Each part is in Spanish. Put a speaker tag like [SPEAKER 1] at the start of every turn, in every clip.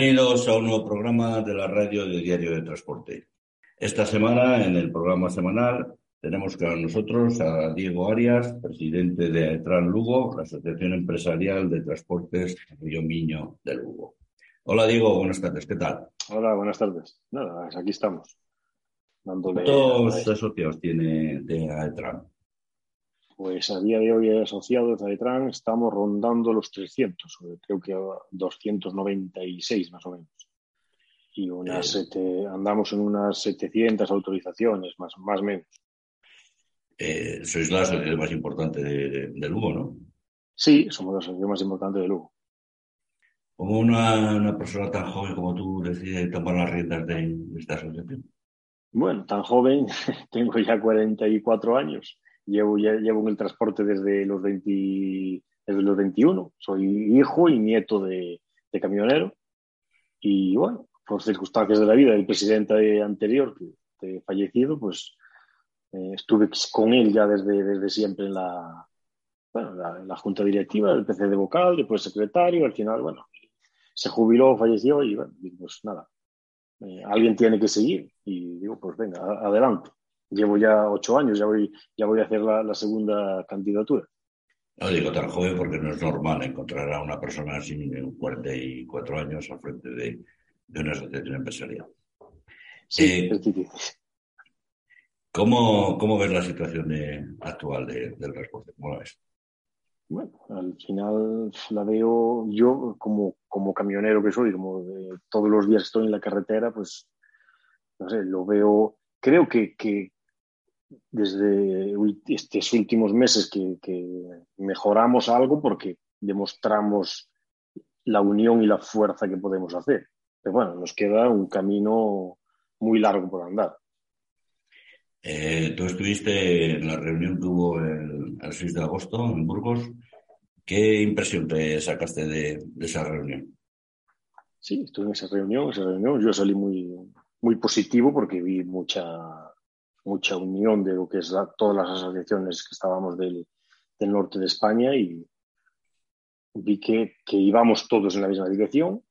[SPEAKER 1] Bienvenidos a un nuevo programa de la radio de Diario de Transporte. Esta semana, en el programa semanal, tenemos con nosotros a Diego Arias, presidente de Aetran Lugo, la Asociación Empresarial de Transportes Río Miño de Lugo. Hola Diego, buenas tardes, ¿qué tal?
[SPEAKER 2] Hola, buenas tardes. Nada, aquí estamos.
[SPEAKER 1] ¿Cuántos asociados tiene de Aetran?
[SPEAKER 2] Pues a día de hoy asociados de Aetran estamos rondando los 300, creo que 296 más o menos. Y unas eh. andamos en unas 700 autorizaciones, más o menos.
[SPEAKER 1] Eh, sois la asociación más importante de, Lugo, ¿no?
[SPEAKER 2] Sí, somos la asociación más importante de Lugo.
[SPEAKER 1] ¿Cómo una, persona tan joven como tú decide tomar las riendas de, esta asociación?
[SPEAKER 2] Bueno, tan joven, tengo ya 44 años. Llevo, llevo en el transporte desde los, 20, desde los 21. Soy hijo y nieto de, de camionero. Y bueno, por circunstancias de la vida, el presidente anterior, que fallecido, pues eh, estuve con él ya desde, desde siempre en la, bueno, la, junta directiva, el PC de vocal, después secretario, al final, bueno, se jubiló, falleció y bueno, pues nada, eh, alguien tiene que seguir y digo, pues venga, adelante. Llevo ya ocho años, ya voy, ya voy a hacer la, segunda candidatura.
[SPEAKER 1] No digo tan joven porque no es normal encontrar a una persona así en 44 años al frente de, de una asociación empresarial.
[SPEAKER 2] Sí, eh, es difícil.
[SPEAKER 1] ¿Cómo, cómo ves la situación actual del transporte? ¿Cómo la ves?
[SPEAKER 2] Bueno, al final la veo yo como, como camionero que soy, como todos los días estoy en la carretera, pues no sé, lo veo, creo que, que desde estos últimos meses que, que, mejoramos algo porque demostramos la unión y la fuerza que podemos hacer. Pero bueno, nos queda un camino muy largo por andar.
[SPEAKER 1] Eh, tú estuviste en la reunión que hubo el, 6 de agosto en Burgos. ¿Qué impresión te sacaste de, esa reunión?
[SPEAKER 2] Sí, estuve en esa reunión, esa reunión. Yo salí muy, muy positivo porque vi mucha, mucha unión de lo que es todas las asociaciones que estábamos del, del norte de España y vi que, que, íbamos todos en la misma dirección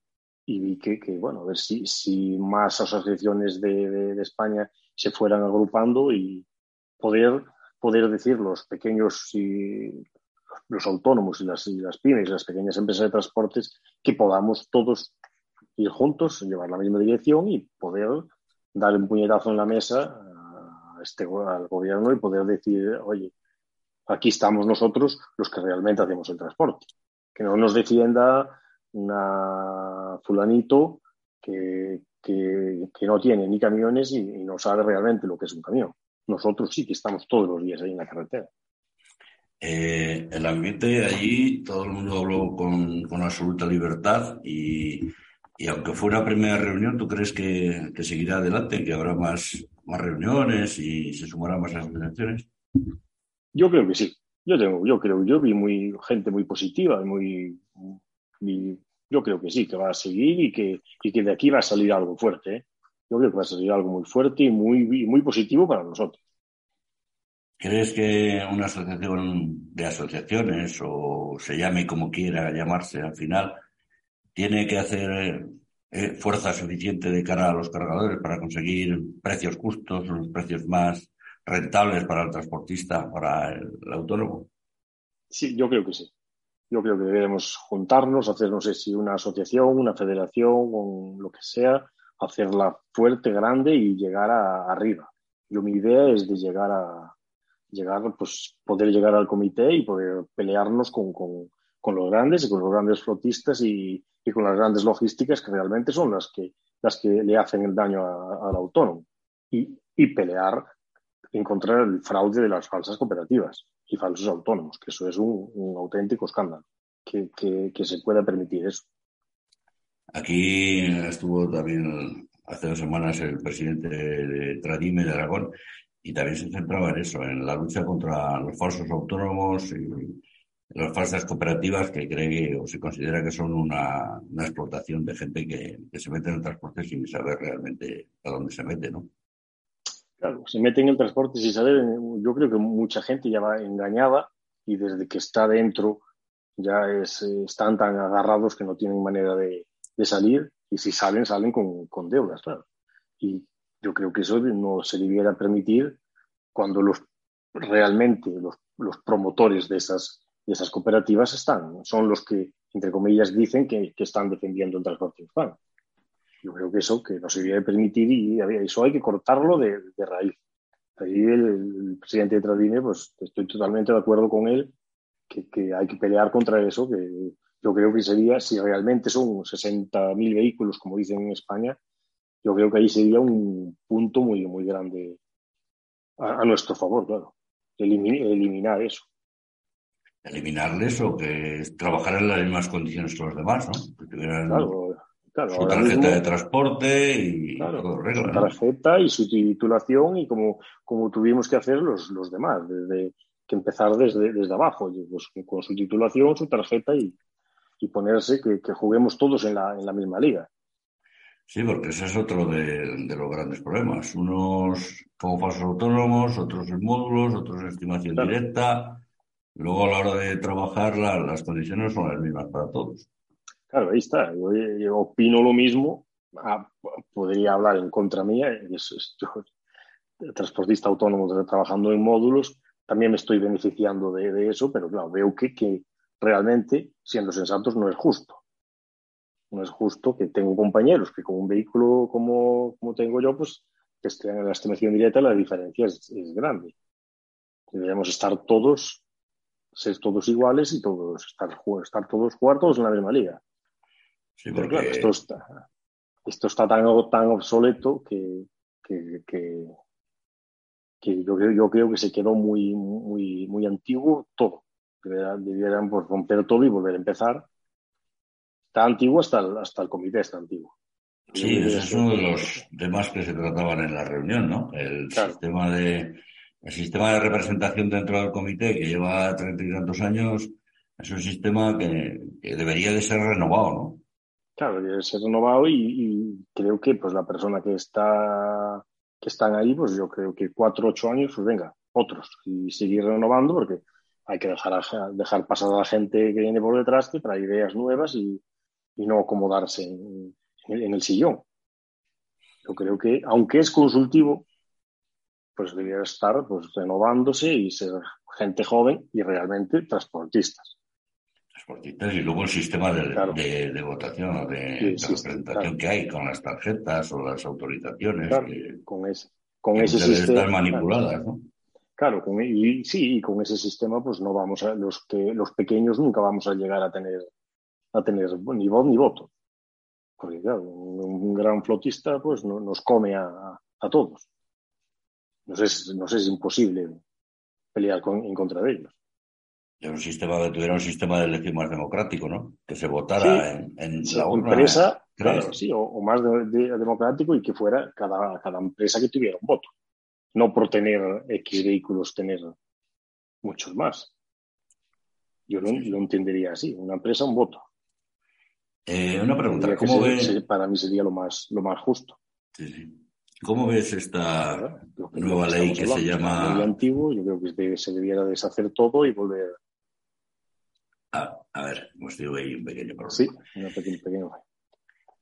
[SPEAKER 2] y vi que, que bueno, a ver si, si más asociaciones de, de, España se fueran agrupando y poder, poder decir los pequeños y los autónomos y las, y las pymes y las pequeñas empresas de transportes que podamos todos ir juntos, llevar la misma dirección y poder dar un puñetazo en la mesa este, al gobierno y poder decir, oye, aquí estamos nosotros los que realmente hacemos el transporte. Que no nos defienda una fulanito que, que, no tiene ni camiones y, no sabe realmente lo que es un camión. Nosotros sí que estamos todos los días ahí en la carretera.
[SPEAKER 1] Eh, el ambiente allí, todo el mundo habló con, con absoluta libertad y, y, aunque fue una primera reunión, ¿tú crees que, que, seguirá adelante, que habrá más, más reuniones y se sumarán más asociaciones?
[SPEAKER 2] Yo creo que sí. Yo tengo, yo creo, yo vi muy gente muy positiva y muy, muy yo creo que sí, que va a seguir y que, y que de aquí va a salir algo fuerte. ¿eh? Yo creo que va a salir algo muy fuerte y muy, muy positivo para nosotros.
[SPEAKER 1] ¿Crees que una asociación de asociaciones, o se llame como quiera llamarse al final, tiene que hacer eh, fuerza suficiente de cara a los cargadores para conseguir precios justos, los precios más rentables para el transportista, para el autónomo?
[SPEAKER 2] Sí, yo creo que sí. Yo creo que debemos juntarnos, hacer, no sé si una asociación, una federación lo que sea, hacerla fuerte, grande y llegar a, arriba. Yo mi idea es de llegar a llegar, pues poder llegar al comité y poder pelearnos con, con, con los grandes y con los grandes flotistas y, y, con las grandes logísticas que realmente son las que, las que le hacen el daño al autónomo. Y, y pelear, encontrar el fraude de las falsas cooperativas y falsos autónomos, que eso es un, auténtico escándalo, que, que, se pueda permitir eso.
[SPEAKER 1] Aquí estuvo también hace dos semanas el presidente de Tradime de Aragón y también se centraba en eso, en la lucha contra los falsos autónomos y las falsas cooperativas que cree o se considera que son una, una explotación de gente que, que, se mete en el transporte sin saber realmente a dónde se mete, ¿no?
[SPEAKER 2] Claro, se mete en el transporte sin saber. Yo creo que mucha gente ya va engañada y desde que está dentro ya es, están tan agarrados que no tienen manera de, de salir y si salen, salen con, con deudas, claro. Y yo creo que eso no se debiera permitir cuando los realmente los, los promotores de esas, de esas cooperativas están, son los que, entre comillas, dicen que, que están defendiendo el transporte urbano. Yo creo que eso que no se debería permitir y eso hay que cortarlo de, de raíz. Ahí el, el, presidente de Tradine, pues estoy totalmente de acuerdo con él que, que, hay que pelear contra eso, que yo creo que sería, si realmente son 60.000 vehículos, como dicen en España, yo creo que ahí sería un punto muy, muy grande a, a nuestro favor, claro. Elimin, eliminar eso.
[SPEAKER 1] Eliminarles o que trabajar en las mismas condiciones que los demás, ¿no? Que tuvieran
[SPEAKER 2] claro, claro,
[SPEAKER 1] su tarjeta mismo, de transporte y
[SPEAKER 2] claro,
[SPEAKER 1] todo regla,
[SPEAKER 2] su tarjeta ¿no? y su titulación y como, como tuvimos que hacer los, los demás, desde que empezar desde, desde abajo, pues, con su titulación, su tarjeta y, y ponerse que, que, juguemos todos en la, en la misma liga.
[SPEAKER 1] Sí, porque ese es otro de, de, los grandes problemas. Unos como falsos autónomos, otros en módulos, otros en estimación claro. directa. Luego, a la hora de trabajar, la, las condiciones son las mismas para todos.
[SPEAKER 2] Claro, ahí está. Yo, yo opino lo mismo. Ah, podría hablar en contra mía. Yo, transportista autónomo trabajando en módulos, también me estoy beneficiando de, de eso, pero claro, veo que, que realmente, siendo sensatos, no es justo. No es justo que tengo compañeros que con un vehículo como, como tengo yo, pues que estén en la estimación directa, la diferencia es, es, grande. Deberíamos estar todos, ser todos iguales y todos estar, estar todos jugar todos en la misma liga.
[SPEAKER 1] Sí, porque...
[SPEAKER 2] Pero claro, esto está, esto está tan, tan obsoleto que, que, que, que yo, creo, yo creo que se quedó muy, muy, muy antiguo todo. Debieran, debieran pues, romper todo y volver a empezar está antiguo hasta el, hasta el comité, está antiguo.
[SPEAKER 1] Sí, ese es uno de los temas que se trataban en la reunión, ¿no? El claro. sistema de el sistema de representación dentro del comité que lleva treinta y tantos años es un sistema que, debería de ser renovado, ¿no?
[SPEAKER 2] Claro, debe ser renovado y, creo que pues la persona que está que están ahí, pues yo creo que cuatro ocho años, pues venga, otros y seguir renovando porque hay que dejar, dejar pasar a la gente que viene por detrás que trae ideas nuevas y, y no acomodarse en, en, el sillón. Yo creo que, aunque es consultivo, pues debería estar pues, renovándose y ser gente joven y realmente transportistas.
[SPEAKER 1] Transportistas y luego el sistema de, claro. de, de votación o de, sí, representación claro. que hay con las tarjetas o las autorizaciones.
[SPEAKER 2] Claro,
[SPEAKER 1] que,
[SPEAKER 2] con ese, con
[SPEAKER 1] que
[SPEAKER 2] ese sistema.
[SPEAKER 1] Estar manipuladas, ¿no?
[SPEAKER 2] Claro, con, y sí, y con ese sistema, pues no vamos a, los que, los pequeños nunca vamos a llegar a tener a tener ni voz ni voto. Porque claro, un, un gran flotista pues no, nos come a, a todos. Nos es, nos es imposible pelear con, en contra de ellos.
[SPEAKER 1] Y un sistema que tuviera un sistema de elección más democrático, ¿no? Que se votara
[SPEAKER 2] sí,
[SPEAKER 1] en, en
[SPEAKER 2] sí,
[SPEAKER 1] la urna.
[SPEAKER 2] Empresa, claro, sí, o, o más de, de, democrático y que fuera cada, cada empresa que tuviera un voto. No por tener X vehículos, tener muchos más. Yo lo, lo entendería así, una empresa, un voto.
[SPEAKER 1] Eh, una pregunta, ¿cómo ves?
[SPEAKER 2] Para mí sería lo más, lo más justo.
[SPEAKER 1] Sí, sí. ¿Cómo ves esta claro, nueva ley que se llama...
[SPEAKER 2] Antiguo, yo creo que se debiera deshacer todo y volver...
[SPEAKER 1] Ah, a ver, hemos tenido ahí un pequeño problema.
[SPEAKER 2] Sí, un pequeño, pequeño.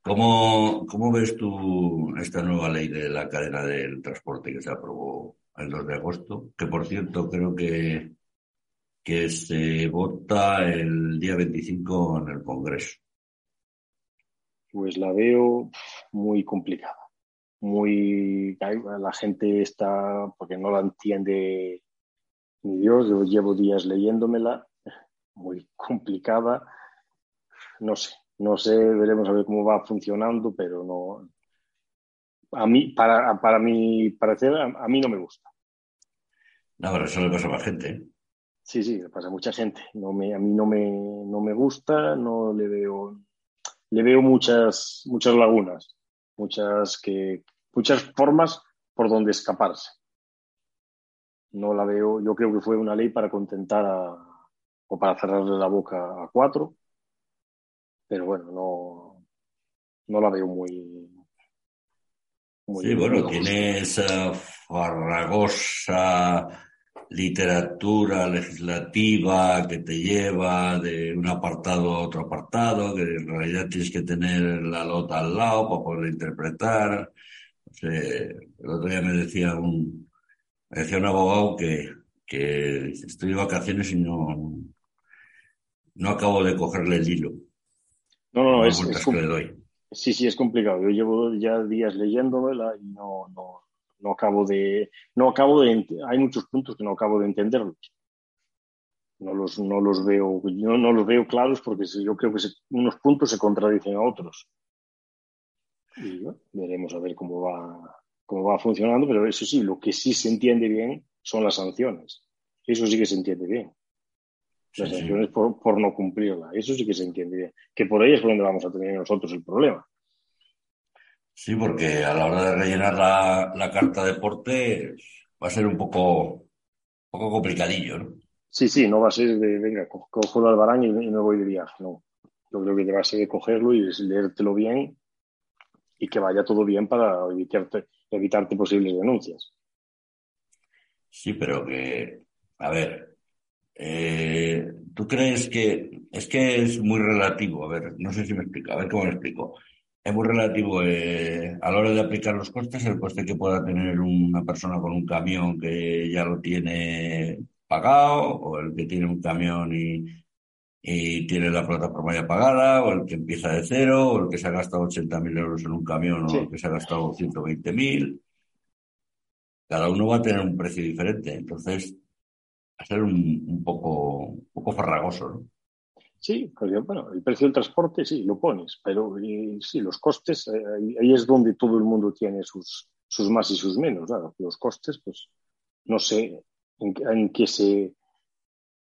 [SPEAKER 1] ¿Cómo, ¿Cómo ves tú esta nueva ley de la cadena del transporte que se aprobó el 2 de agosto? Que, por cierto, creo que, que se vota el día 25 en el Congreso
[SPEAKER 2] pues la veo muy complicada. Muy, la gente está, porque no la entiende ni Dios, yo llevo días leyéndomela, muy complicada. No sé, no sé, veremos a ver cómo va funcionando, pero no. A mí, para, para mi parecer, a, a mí no me gusta.
[SPEAKER 1] No, pero eso le pasa a más gente. ¿eh?
[SPEAKER 2] Sí, sí, le pasa a mucha gente. No me, a mí no me, no me gusta, no le veo le veo muchas, muchas lagunas, muchas, que, muchas formas por donde escaparse. No la veo, yo creo que fue una ley para contentar a, o para cerrarle la boca a cuatro, pero bueno, no, no la veo muy.
[SPEAKER 1] muy sí, bueno, tiene esa farragosa literatura legislativa que te lleva de un apartado a otro apartado, que en realidad tienes que tener la lota al lado para poder interpretar. el otro día me decía un, me decía un abogado que, que estoy de vacaciones y no, no acabo de cogerle el hilo.
[SPEAKER 2] No, no, no, es, Sí, sí, es complicado. Yo llevo ya días leyéndomela y no, no, no acabo de, no acabo de, hay muchos puntos que no acabo de entenderlos. No los, no los veo, yo no los veo claros porque yo creo que unos puntos se contradicen a otros. Y veremos a ver cómo va, cómo va funcionando, pero eso sí, lo que sí se entiende bien son las sanciones. Eso sí que se entiende bien. Las sanciones por, por, no cumplirla. Eso sí que se entiende bien. Que por ahí es por donde vamos a tener nosotros el problema.
[SPEAKER 1] Sí, porque a la hora de rellenar la, la carta de deporte va a ser un poco, poco complicadillo, ¿no?
[SPEAKER 2] Sí, sí, no va a ser de, venga, cojo el albarán y, me voy de viaje, no. Yo creo que te va a ser de cogerlo y leértelo bien y que vaya todo bien para evitarte, evitarte posibles denuncias.
[SPEAKER 1] Sí, pero que, a ver, eh, ¿tú crees que es que es muy relativo? A ver, no sé si me explico, a ver cómo me explico es muy relativo eh, a la hora de aplicar los costes, el coste que pueda tener una persona con un camión que ya lo tiene pagado, o el que tiene un camión y, y tiene la plataforma ya pagada, o el que empieza de cero, o el que se ha gastado 80.000 euros en un camión, o el que se ha gastado 120.000. Cada uno va a tener un precio diferente, entonces va a ser un, un poco, un poco farragoso, ¿no?
[SPEAKER 2] Sí, bueno, el precio del transporte sí, lo pones, pero sí, los costes, eh, ahí es donde todo el mundo tiene sus, sus más y sus menos. Los costes, pues no sé en, qué, se,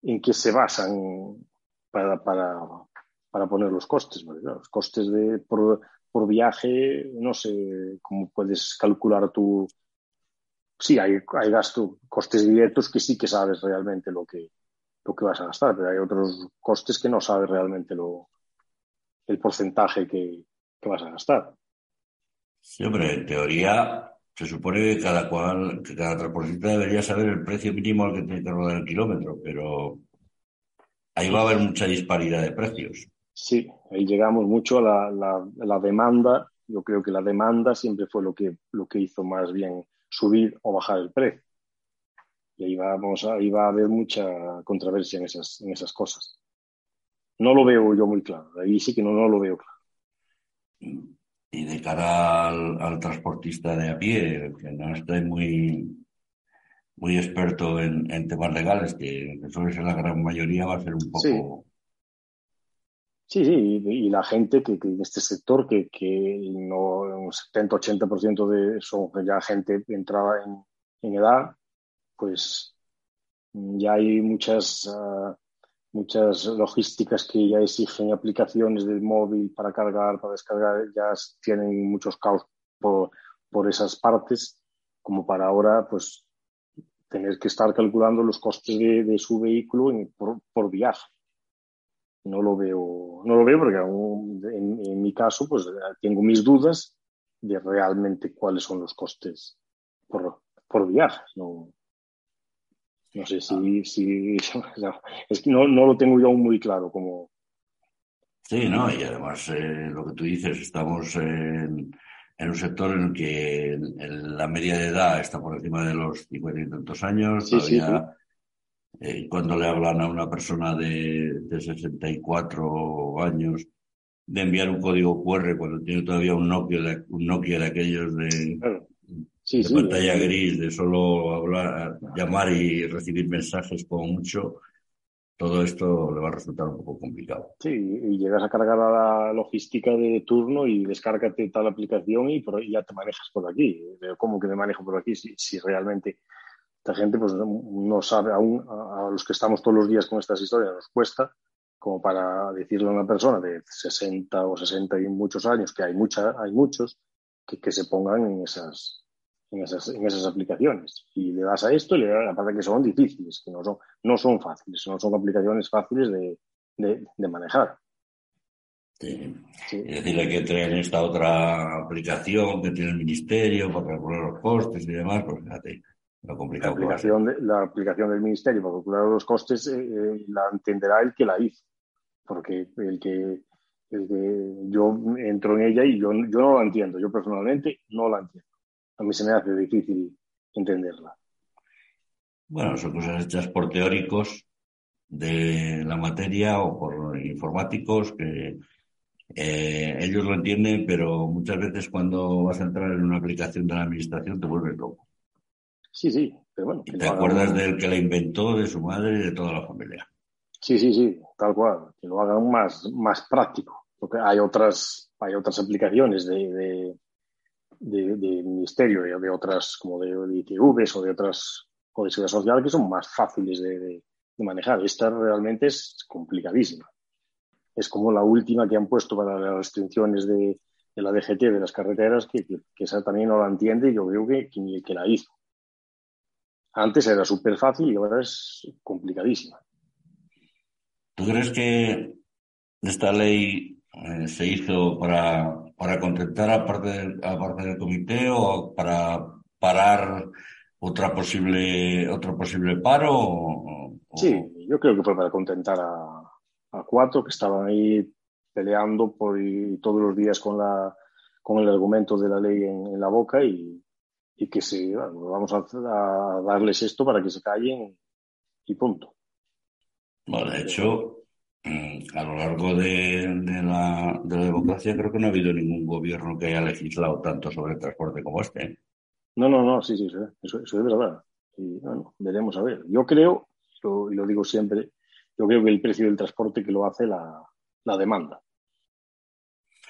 [SPEAKER 2] en qué se basan para, para, para poner los costes. los costes de, por, por viaje, no sé cómo puedes calcular tu. Sí, hay, hay gasto, costes directos que sí que sabes realmente lo que, lo que vas a gastar, pero hay otros costes que no sabes realmente lo, el porcentaje que, vas a gastar.
[SPEAKER 1] Sí, hombre, en teoría se supone que cada cual, que cada transportista debería saber el precio mínimo al que tiene que rodar el kilómetro, pero ahí va a haber mucha disparidad de precios.
[SPEAKER 2] Sí, ahí llegamos mucho a la, la, demanda. Yo creo que la demanda siempre fue lo que, lo que hizo más bien subir o bajar el precio y ahí va, a, haber mucha controversia en esas, en esas cosas. No lo veo yo muy claro, ahí sí que no, no lo veo claro.
[SPEAKER 1] Y de cara al, transportista de a pie, que no estoy muy, muy experto en, temas legales, que, suele ser la gran mayoría, va a ser un poco...
[SPEAKER 2] Sí, sí, y, la gente que, en este sector, que, que no, un 70-80% de son ya gente entrada en, en edad, pues ya hay muchas, ah, muchas logísticas que ya exigen aplicaciones del móvil para cargar, para descargar, ya tienen muchos caos por, por esas partes, como para ahora, pues tener que estar calculando los costes de, su vehículo por, por, viaje. No lo veo, no lo veo porque en, en, mi caso, pues tengo mis dudas de realmente cuáles son los costes por, por viaje. No, no sé si, si es que no, no, lo tengo yo aún muy claro como.
[SPEAKER 1] Sí, no, y además eh, lo que tú dices, estamos en, en, un sector en el que la media de edad está por encima de los 50 y tantos años. Sí, eh, cuando le hablan a una persona de, de 64 años de enviar un código QR cuando tiene todavía un Nokia de, un Nokia de aquellos de, sí, de pantalla gris, de solo hablar, llamar y recibir mensajes como mucho, todo esto le va a resultar un poco complicado.
[SPEAKER 2] Sí, y llegas a cargar a la logística de turno y descárgate tal aplicación y, ya te manejas por aquí. ¿Cómo que me manejo por aquí? Si, si realmente esta gente pues no sabe aún, a, los que estamos todos los días con estas historias nos cuesta, como para decirle a una persona de 60 o 60 y muchos años, que hay, mucha, hay muchos, que, que se pongan en esas, en esas, en esas aplicaciones. Y le das a esto y le das, aparte que son difíciles, que no son, no son fáciles, no son aplicaciones fáciles de, de, manejar.
[SPEAKER 1] Sí. Es decir, hay que traer esta otra aplicación que tiene el ministerio para calcular los costes y demás, pues fíjate,
[SPEAKER 2] la, aplicación de, la aplicación del Ministerio para calcular los costes eh, eh, la entenderá el que la hizo, porque el que, el que yo entro en ella y yo, yo no la entiendo, yo personalmente no la entiendo. A mí se me hace difícil entenderla.
[SPEAKER 1] Bueno, son cosas hechas por teóricos de la materia o por informáticos que eh, ellos lo entienden, pero muchas veces cuando vas a entrar en una aplicación de la administración te vuelves loco.
[SPEAKER 2] Sí, sí, pero bueno.
[SPEAKER 1] te acuerdas del que la inventó, de su madre y de toda la familia.
[SPEAKER 2] Sí, sí, sí, tal cual. Que lo hagan más, más práctico. Porque hay otras, hay otras aplicaciones de, de, de, ministerio, de otras, como de, de ITVs o de otras o de seguridad social que son más fáciles de, manejar. Esta realmente es complicadísima. Es como la última que han puesto para las restricciones de, la DGT de las carreteras, que, esa también no la entiende yo creo que, que que la hizo. Antes era súper fácil y ahora es complicadísima.
[SPEAKER 1] ¿Tú crees que esta ley eh, se hizo para, para contentar a parte, del, parte del comité o para parar otra posible, otro posible paro?
[SPEAKER 2] Sí, yo creo que fue para contentar a, cuatro que estaban ahí peleando por todos los días con, la, con el argumento de la ley en, la boca y, que se, vamos a, darles esto para que se callen y punto.
[SPEAKER 1] Bueno, de hecho, mm, a lo largo de, la, de la democracia creo que no ha habido ningún gobierno que haya legislado tanto sobre el transporte como este.
[SPEAKER 2] No, no, no, sí, sí, eso, eso es verdad. Y bueno, veremos a ver. Yo creo, y lo digo siempre, yo creo que el precio del transporte que lo hace la, la demanda.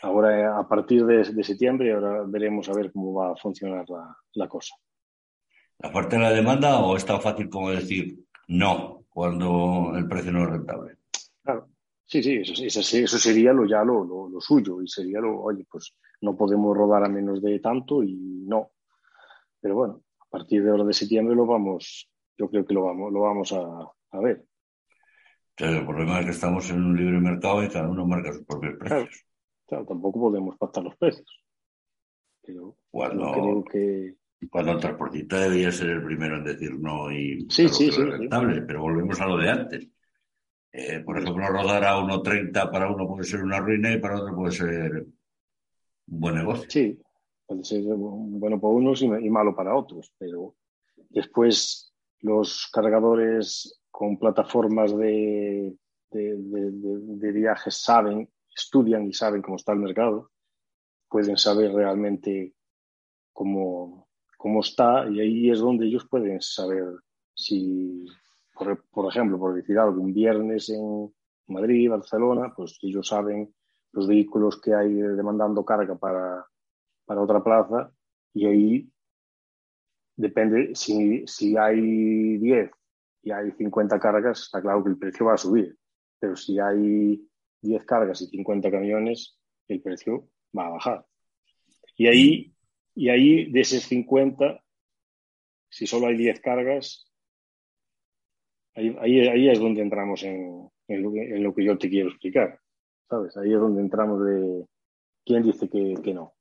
[SPEAKER 2] Ahora, a partir de, septiembre, ahora veremos a ver cómo va a funcionar la, la cosa.
[SPEAKER 1] ¿La parte de la demanda o es tan fácil como decir no cuando el precio no es rentable?
[SPEAKER 2] Claro, sí, sí, eso, eso, sería lo, ya lo, lo, lo, suyo y sería lo, oye, pues no podemos rodar a menos de tanto y no. Pero bueno, a partir de ahora de septiembre lo vamos, yo creo que lo vamos, lo vamos a, ver.
[SPEAKER 1] el problema es que estamos en un libre mercado y cada uno marca sus propios precios.
[SPEAKER 2] Claro, tampoco podemos pactar los precios. Pero cuando, creo que...
[SPEAKER 1] cuando el transportista debería ser el primero en decir no y sí, sí, sí, rentable, pero volvemos a lo de antes. Eh, por ejemplo, rodar a 1.30 para uno puede ser una ruina y para otro puede ser un buen negocio.
[SPEAKER 2] Sí, puede ser bueno para unos y, malo para otros, pero después los cargadores con plataformas de, de, viajes saben, estudian y saben cómo está el mercado, pueden saber realmente cómo, cómo está y ahí es donde ellos pueden saber si, por, por ejemplo, por decir algo, un viernes en Madrid, Barcelona, pues ellos saben los vehículos que hay demandando carga para para otra plaza y ahí depende, si, si hay 10 y hay 50 cargas, está claro que el precio va a subir, pero si hay 10 cargas y 50 camiones, el precio va a bajar. Y ahí, y ahí de esos 50, si solo hay 10 cargas, ahí, ahí, es donde entramos en, en, lo, que yo te quiero explicar. ¿Sabes? Ahí es donde entramos de quién dice que, que no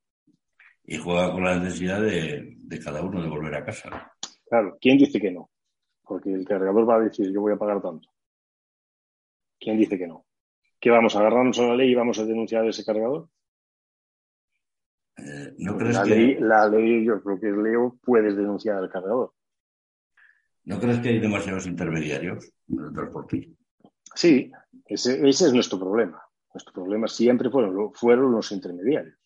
[SPEAKER 1] y juega con la necesidad de, cada uno de volver a casa.
[SPEAKER 2] Claro, ¿quién dice que no? Porque el cargador va a decir, yo voy a pagar tanto. ¿Quién dice que no? ¿Que vamos a agarrarnos a la ley y vamos a denunciar ese cargador?
[SPEAKER 1] Eh, ¿No crees
[SPEAKER 2] la,
[SPEAKER 1] que...
[SPEAKER 2] ley, la ley, yo creo que leo, puedes denunciar al cargador.
[SPEAKER 1] ¿No crees que hay demasiados intermediarios en el transporte?
[SPEAKER 2] Sí, ese, ese, es nuestro problema. Nuestro problema siempre fueron, fueron los intermediarios.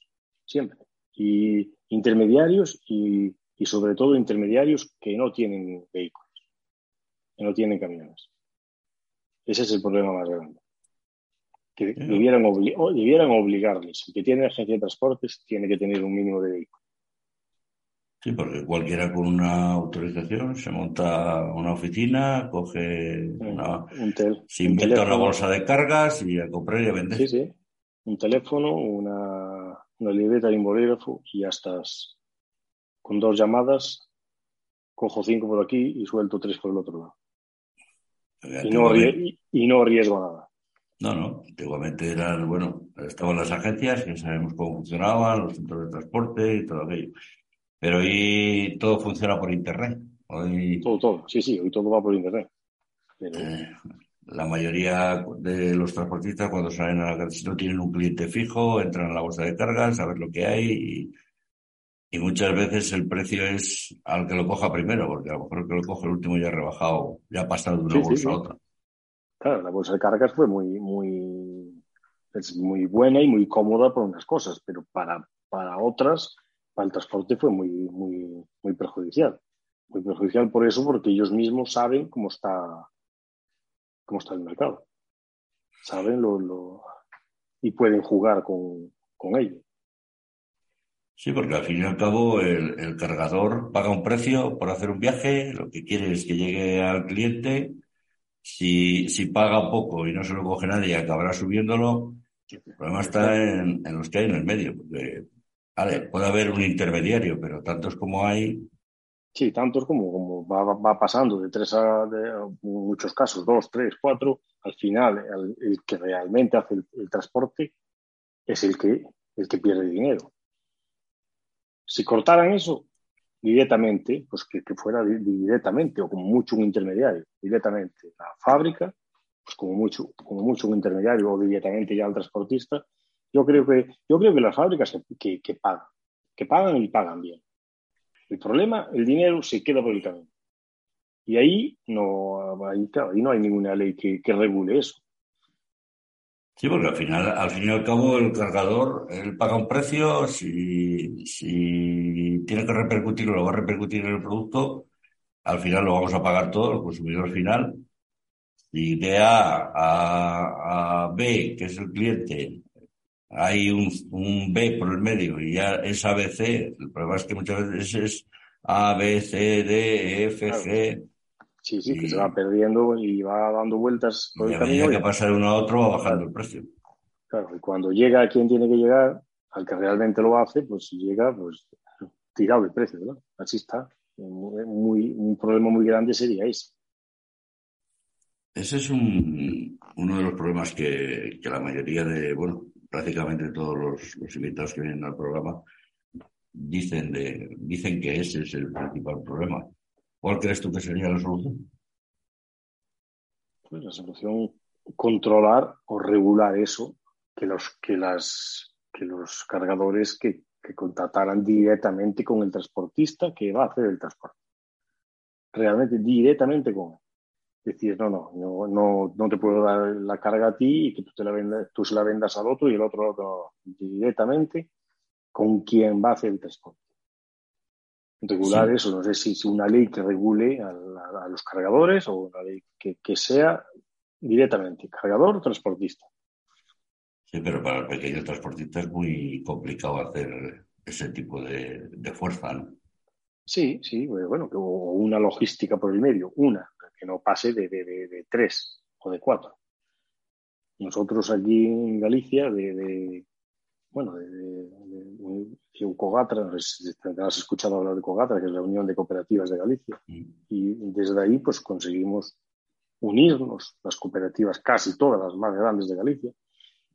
[SPEAKER 2] Siempre y intermediarios y, y, sobre todo intermediarios que no tienen vehículos, que no tienen camiones. Ese es el problema más grande. Que debieran, debieran obligarles. El que tiene agencia de transportes tiene que tener un mínimo de vehículos.
[SPEAKER 1] Sí, porque cualquiera con una autorización se monta una oficina, coge una, un se inventa una bolsa de cargas y a comprar y a vender.
[SPEAKER 2] Sí, sí. Un teléfono, una, una libreta y un bolígrafo y ya estás con dos llamadas, cojo cinco por aquí y suelto tres por el otro lado. Y no, y, no, arriesgo nada.
[SPEAKER 1] No, no, antiguamente eran, bueno, estaban las agencias, que sabemos cómo funcionaban, los centros de transporte y todo aquello. Pero hoy todo funciona por internet. Hoy,
[SPEAKER 2] todo, todo. Sí, sí, hoy todo va por Internet.
[SPEAKER 1] Eh, la mayoría de los transportistas cuando salen a la si no tienen un cliente fijo, entran a la bolsa de cargas a ver lo que hay y, muchas veces el precio es al que lo coja primero, porque a lo mejor el que lo coge el último ya ha rebajado, ya ha pasado de una bolsa a otra.
[SPEAKER 2] Claro, la bolsa de cargas fue muy, muy, es muy buena y muy cómoda por unas cosas, pero para, para otras, para el transporte fue muy, muy, muy perjudicial. Muy perjudicial por eso, porque ellos mismos saben cómo está, cómo está el mercado. Saben lo, lo y pueden jugar con, con ello.
[SPEAKER 1] Sí, porque al fin y al cabo el, el, cargador paga un precio por hacer un viaje, lo que quiere es que llegue al cliente. Si, si paga poco y no se lo coge nadie, acabará subiéndolo. El problema está en, en los que hay en el medio, porque puede haber un intermediario, pero tantos como hay,
[SPEAKER 2] Sí, tantos como, va, pasando de tres a muchos casos, dos, tres, cuatro, al final el, que realmente hace el, el, transporte es el que, el que pierde dinero. Si cortaran eso directamente, pues que, que fuera directamente o como mucho un intermediario, directamente la fábrica, pues como mucho, como mucho un intermediario o directamente ya al transportista, yo creo que, yo creo que las fábricas que, que, pagan, que pagan y pagan bien el problema, el dinero se queda por el camino. Y ahí no, ahí no hay ninguna ley que, que, regule eso.
[SPEAKER 1] Sí, porque al final, al fin y al cabo, el cargador, él paga un precio, si, si tiene que repercutirlo, lo va a repercutir en el producto, al final lo vamos a pagar todo, el consumidor final. Y de A a, a B, que es el cliente, hay un, un B por el medio y ya es ABC. El problema es que muchas veces es A, B, C, D, E, F, G.
[SPEAKER 2] Sí, sí, que se va perdiendo y va dando vueltas
[SPEAKER 1] por y el camino. que pasa de uno a otro va bajando el precio.
[SPEAKER 2] Claro, y cuando llega a quien tiene que llegar, al que realmente lo hace, pues llega pues tirado el precio, ¿verdad? Así está. Muy, un problema muy grande sería ese.
[SPEAKER 1] Ese es un, uno de los problemas que, que la mayoría de, bueno, prácticamente todos los, invitados que vienen al programa dicen, de, dicen que ese es el principal problema. ¿Cuál crees tú que sería la solución?
[SPEAKER 2] Pues la solución, controlar o regular eso, que los, que las, que los cargadores que, que contrataran directamente con el transportista que va a hacer el transporte. Realmente directamente con él decir, no, no, no, no, no te puedo dar la carga a ti y que tú, te la vendas, tú se la vendas al otro y el otro, otro directamente con quien va a hacer el transporte. Regular sí. eso, no sé si es una ley que regule a, los cargadores o una ley que, que, sea directamente cargador o transportista.
[SPEAKER 1] Sí, pero para el pequeño transportista es muy complicado hacer ese tipo de, de fuerza, ¿no?
[SPEAKER 2] Sí, sí, bueno, o una logística por el medio, una, que no pase de, de, de, de tres o de cuatro. Nosotros aquí en Galicia, de, bueno, de, de, Ucogatra, no sé si has escuchado hablar de Cogatra, que es la Unión de Cooperativas de Galicia, mm. y desde ahí pues conseguimos unirnos, las cooperativas, casi todas las más grandes de Galicia,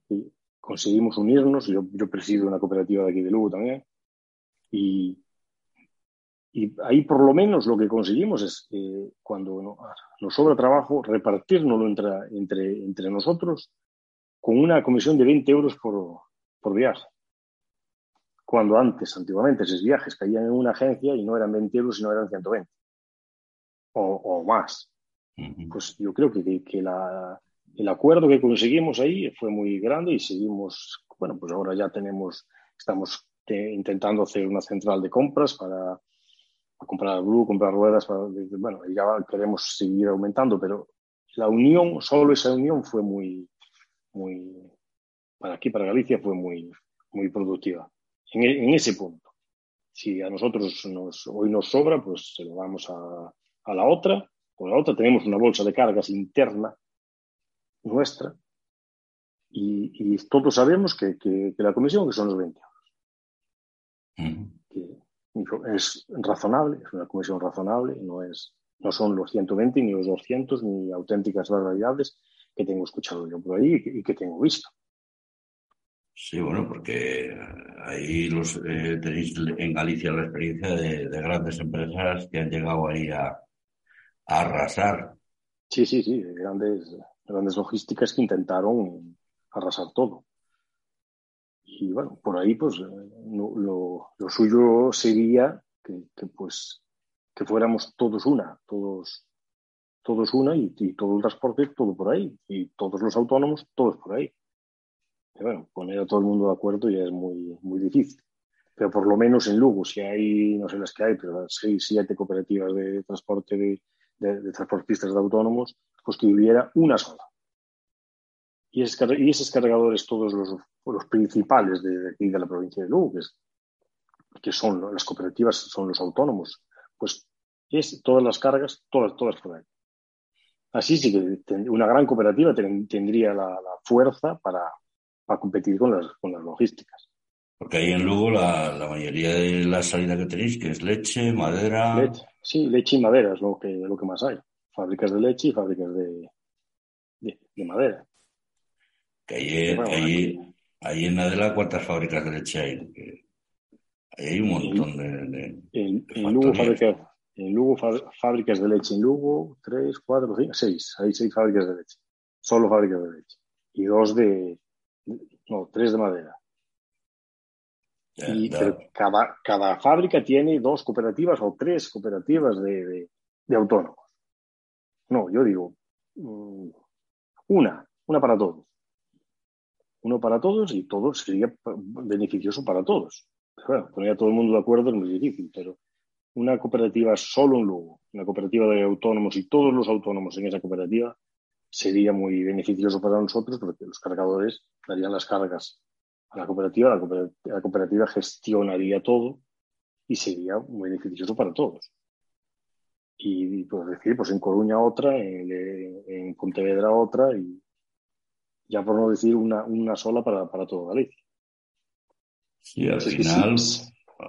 [SPEAKER 2] y conseguimos unirnos, yo, yo presido una cooperativa de aquí de Lugo también, y, y ahí por lo menos lo que conseguimos es, eh, cuando nos sobra trabajo, repartirnoslo entre, entre, entre nosotros con una comisión de 20 euros por, por viaje. Cuando antes, antiguamente, esos viajes caían en una agencia y no eran 20 euros, sino eran 120 o, o más. Uh -huh. Pues yo creo que, que la, el acuerdo que conseguimos ahí fue muy grande y seguimos, bueno, pues ahora ya tenemos, estamos intentando hacer una central de compras para comprar Blue, comprar ruedas, para, bueno, ya queremos seguir aumentando, pero la unión, solo esa unión fue muy, muy, para aquí, para Galicia, fue muy, muy productiva. En, en ese punto. Si a nosotros nos, hoy nos sobra, pues se lo damos a, a la otra. Con la otra tenemos una bolsa de cargas interna nuestra y, y todos sabemos que, que, que, la comisión que son los 20 euros. Mm. Es razonable, es una comisión razonable, no, es, no son los 120 ni los 200 ni auténticas barbaridades que tengo escuchado yo por ahí y que, y que tengo visto.
[SPEAKER 1] Sí, bueno, porque ahí los, eh, tenéis en Galicia la experiencia de, grandes empresas que han llegado ahí a, arrasar.
[SPEAKER 2] Sí, sí, sí, grandes, grandes logísticas que intentaron arrasar todo. Y bueno, por ahí pues lo, suyo sería que, pues que fuéramos todos una, todos, todos una y, y todo el transporte todo por ahí y todos los autónomos todos por ahí bueno, poner a todo el mundo de acuerdo ya es muy, muy difícil. Pero por lo menos en Lugo, si hay, no sé las que hay, pero seis, siete cooperativas de transporte de, de, transportistas de autónomos, pues que hubiera una sola. Y, y esos cargadores, todos los, los principales de, aquí de la provincia de Lugo, que, que son las cooperativas, son los autónomos, pues es todas las cargas, todas, todas por ahí. Así sí que una gran cooperativa tendría la fuerza para, para competir con las, con las logísticas.
[SPEAKER 1] Porque ahí en Lugo la, la mayoría de la salida que tenéis, que es leche, madera.
[SPEAKER 2] Leche, sí, leche y madera es lo que, lo que más hay. Fábricas de leche y fábricas de, de, madera.
[SPEAKER 1] Que ahí, ahí, en Adela, ¿cuántas fábricas de leche hay? ahí hay un montón de.
[SPEAKER 2] en, Lugo, en Lugo, fábricas de leche en Lugo, tres, cuatro, cinco, seis. Hay seis fábricas de leche. Solo fábricas de leche. Y dos de, no, tres de madera. y cada, cada, fábrica tiene dos cooperativas o tres cooperativas de, de, autónomos. No, yo digo mm, una, una para todos. Uno para todos y todo sería beneficioso para todos. bueno, poner a todo el mundo de acuerdo es muy difícil, pero una cooperativa solo un Lugo, una cooperativa de autónomos y todos los autónomos en esa cooperativa, sería muy beneficioso para nosotros porque los cargadores darían las cargas a la cooperativa, la cooperativa, gestionaría todo y sería muy beneficioso para todos. Y, pues decir, pues en Coruña otra, en, Pontevedra otra y ya por no decir una, una sola para, para todo Galicia.
[SPEAKER 1] Sí, al final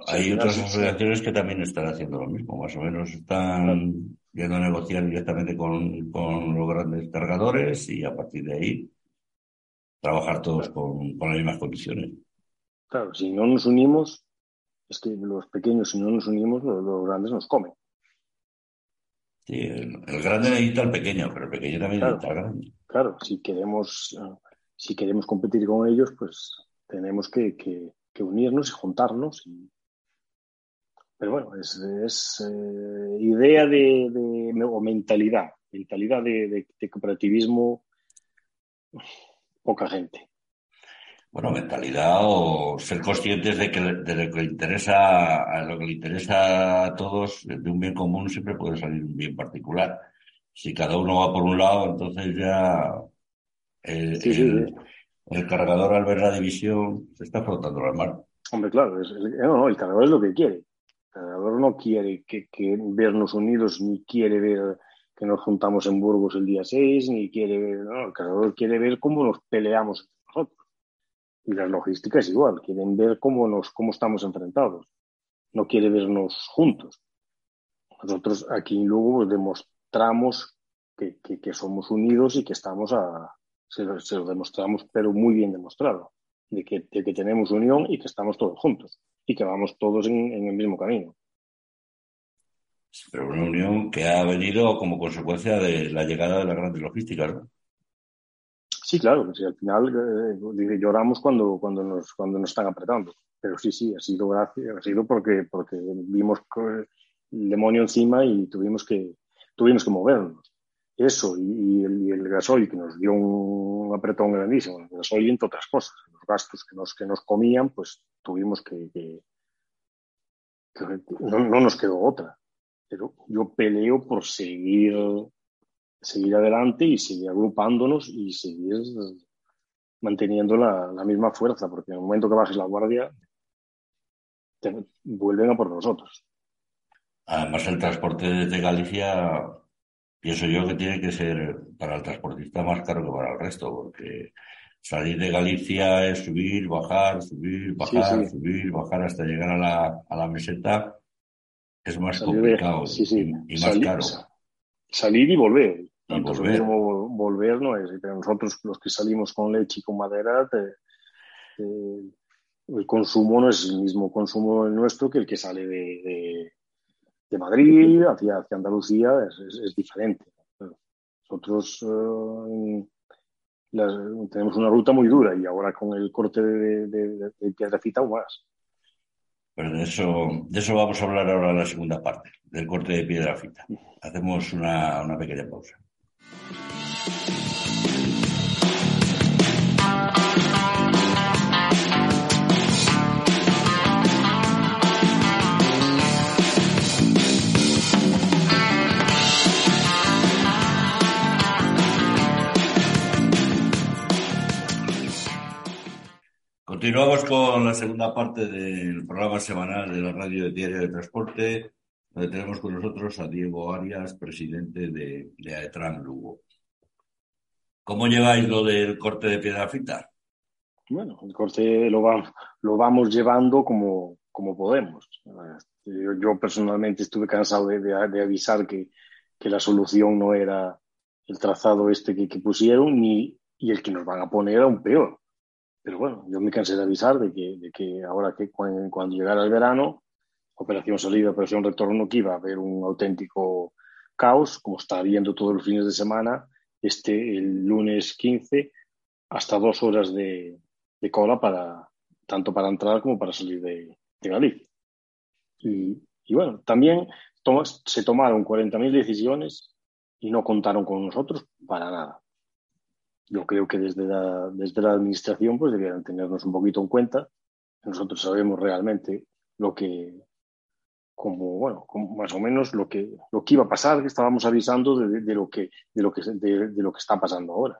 [SPEAKER 1] hay otras asociaciones que también están haciendo lo mismo, más o menos están viendo negociar directamente con, con, los grandes cargadores y a partir de ahí trabajar todos con, con, las mismas condiciones.
[SPEAKER 2] Claro, si no nos unimos, es que los pequeños, si no nos unimos, los, grandes nos comen.
[SPEAKER 1] Sí, el, grande necesita al pequeño, pero el pequeño también necesita al grande.
[SPEAKER 2] Claro, si queremos, si queremos competir con ellos, pues tenemos que, unirnos y juntarnos pero bueno, es, eh, idea de, o mentalidad, mentalidad de, cooperativismo, poca gente.
[SPEAKER 1] Bueno, mentalidad o ser conscientes de que de lo que interesa, a lo que le interesa a todos, de un bien común siempre puede salir un bien particular. Si cada uno va por un lado, entonces ya el, cargador al ver la división se está flotando al mar.
[SPEAKER 2] Hombre, claro, no, no, el cargador es lo que quiere. El cargador no quiere que, vernos unidos, ni quiere ver que nos juntamos en Burgos el día 6, ni quiere ver, no, el cargador quiere ver cómo nos peleamos nosotros. Y las logísticas igual, quieren ver cómo, nos, cómo estamos enfrentados. No quiere vernos juntos. Nosotros aquí en Lugo pues, demostramos que, somos unidos y que estamos a... Se, lo demostramos, pero muy bien demostrado, de que, de que tenemos unión y que estamos todos juntos y que vamos todos en, el mismo camino.
[SPEAKER 1] Pero una unión que ha venido como consecuencia de la llegada de las grandes logísticas, ¿no?
[SPEAKER 2] Sí, claro, al final eh, lloramos cuando, cuando, nos, cuando nos están apretando. Pero sí, sí, ha sido gracia, ha sido porque, porque vimos el demonio encima y tuvimos que, tuvimos que movernos. Eso y, el, y gasoil que nos dio un apretón grandísimo, el gasoil entre otras cosas, los gastos que nos, que nos comían, pues tuvimos que, no, nos quedó otra. Pero yo peleo por seguir, seguir adelante y seguir agrupándonos y seguir manteniendo la, misma fuerza, porque en el momento que bajes la guardia, vuelven a por nosotros.
[SPEAKER 1] Además, el transporte desde Galicia, pienso yo que tiene que ser para el transportista más caro que para el resto, porque salir de Galicia es subir, bajar, subir, bajar, subir, bajar hasta llegar a la, a la meseta. Es más complicado y, más caro.
[SPEAKER 2] Salir y volver. Y volver. volver no es. Pero nosotros, los que salimos con leche y con madera, el consumo no es el mismo consumo nuestro que el que sale de, de, Madrid hacia, hacia Andalucía, es, diferente. Nosotros eh, tenemos una ruta muy dura y ahora con el corte de, de, de aún más.
[SPEAKER 1] Pero de eso, de eso vamos a hablar ahora en la segunda parte, del corte de Piedrafita. Hacemos una, una pequeña pausa. Continuamos con la segunda parte del programa semanal de la radio diario de transporte, donde tenemos con nosotros a Diego Arias, presidente de, de AETRAN Lugo. ¿Cómo lleváis lo del corte de piedra fita?
[SPEAKER 2] Bueno, el corte lo, vamos llevando como, podemos. Yo, personalmente estuve cansado de, de, avisar que, que, la solución no era el trazado este que, que pusieron ni, y el que nos van a poner aún peor pero bueno, yo me cansé de avisar de que, de que ahora que cuando, llegara el verano, operación salida, operación retorno, que iba a haber un auténtico caos, como está viendo todos los fines de semana, este el lunes 15, hasta dos horas de, cola para tanto para entrar como para salir de, Galicia. Y, y, bueno, también se tomaron 40.000 decisiones y no contaron con nosotros para nada yo creo que desde la, desde la administración pues debieran tenernos un poquito en cuenta. Nosotros sabemos realmente lo que, como, bueno, más o menos lo que, lo que iba a pasar, que estábamos avisando de, de lo, que, de, lo que, de, lo que está pasando ahora.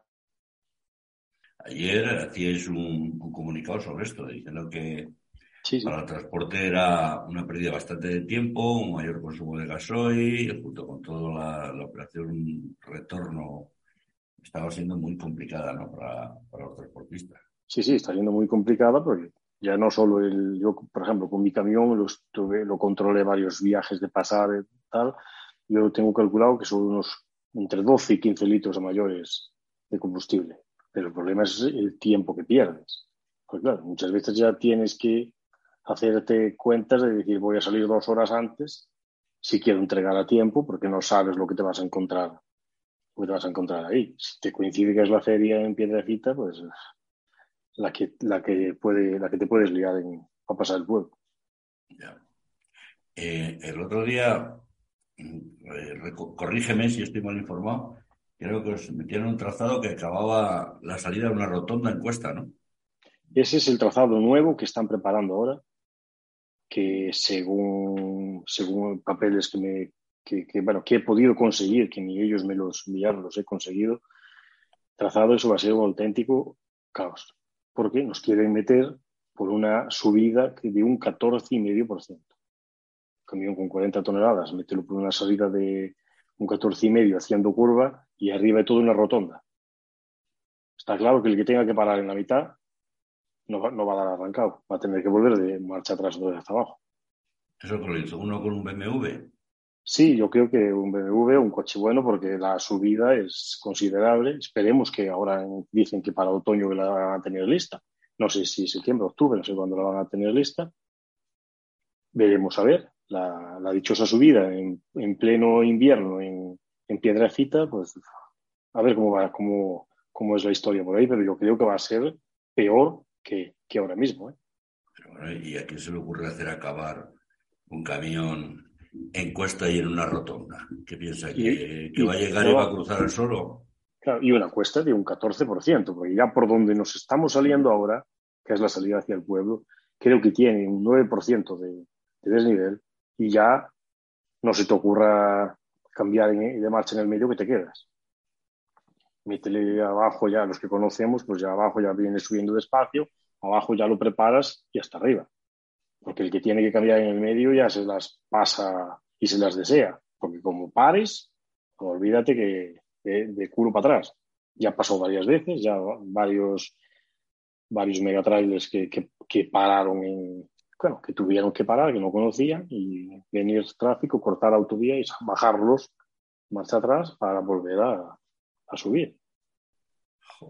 [SPEAKER 1] Ayer hacíais un, comunicado sobre esto, diciendo que para el transporte era una pérdida bastante de tiempo, un mayor consumo de gasoil, junto con toda la operación retorno estaba siendo muy complicada ¿no? para, para los transportistas.
[SPEAKER 2] Sí, sí, está siendo muy complicada porque ya no solo el, yo, por ejemplo, con mi camión lo, estuve, lo controlé varios viajes de pasar y tal, yo tengo calculado que son unos entre 12 y 15 litros mayores de combustible. Pero el problema es el tiempo que pierdes. Pues claro, muchas veces ya tienes que hacerte cuentas de decir voy a salir dos horas antes si quiero entregar a tiempo porque no sabes lo que te vas a encontrar te vas a encontrar ahí. Si te coincide que es la feria en Piedrecita, pues la que, la que, puede, la que te puedes liar en, a pasar el pueblo.
[SPEAKER 1] Eh, el otro día, eh, corrígeme si estoy mal informado, creo que os metieron un trazado que acababa la salida de una rotonda en Cuesta, ¿no?
[SPEAKER 2] Ese es el trazado nuevo que están preparando ahora, que según, según papeles que me, que, bueno, que he podido conseguir, que ni ellos me los enviaron, los he conseguido, trazado, eso va a ser un auténtico caos, porque nos quieren meter por una subida de un 14,5%. Camión con 40 toneladas, meterlo por una salida de un 14,5 haciendo curva y arriba de todo una rotonda. Está claro que el que tenga que parar en la mitad no va, no va a dar arrancado, va a tener que volver de marcha atrás vez hasta abajo.
[SPEAKER 1] ¿Eso que lo hizo uno con un BMW?
[SPEAKER 2] Sí, yo creo que un BMW, un coche bueno, porque la subida es considerable. Esperemos que ahora dicen que para otoño la van a tener lista. No sé si septiembre, octubre, no sé cuándo la van a tener lista. Veremos a ver. La, dichosa subida en, pleno invierno en, en pues a ver cómo va, cómo, cómo es la historia por ahí, pero yo creo que va a ser peor que, que ahora mismo. ¿eh?
[SPEAKER 1] ¿y a quién se le ocurre hacer acabar un camión en cuesta y en una rotonda. ¿Qué piensa? ¿Que, va a llegar y va a cruzar el solo?
[SPEAKER 2] Claro, y una cuesta de un 14%, porque ya por donde nos estamos saliendo ahora, que es la salida hacia el pueblo, creo que tiene un 9% de, desnivel y ya no se te ocurra cambiar de marcha en el medio que te quedas. Métele abajo ya, los que conocemos, pues ya abajo ya viene subiendo despacio, abajo ya lo preparas y hasta arriba porque el que tiene que cambiar en el medio ya se las pasa y se las desea, porque como pares, olvídate que de, culo para atrás. Ya pasó varias veces, ya varios, varios megatrailers que, que, pararon en, bueno, que tuvieron que parar, que no conocían, y venir tráfico, cortar autovía y bajarlos marcha atrás para volver a, a subir.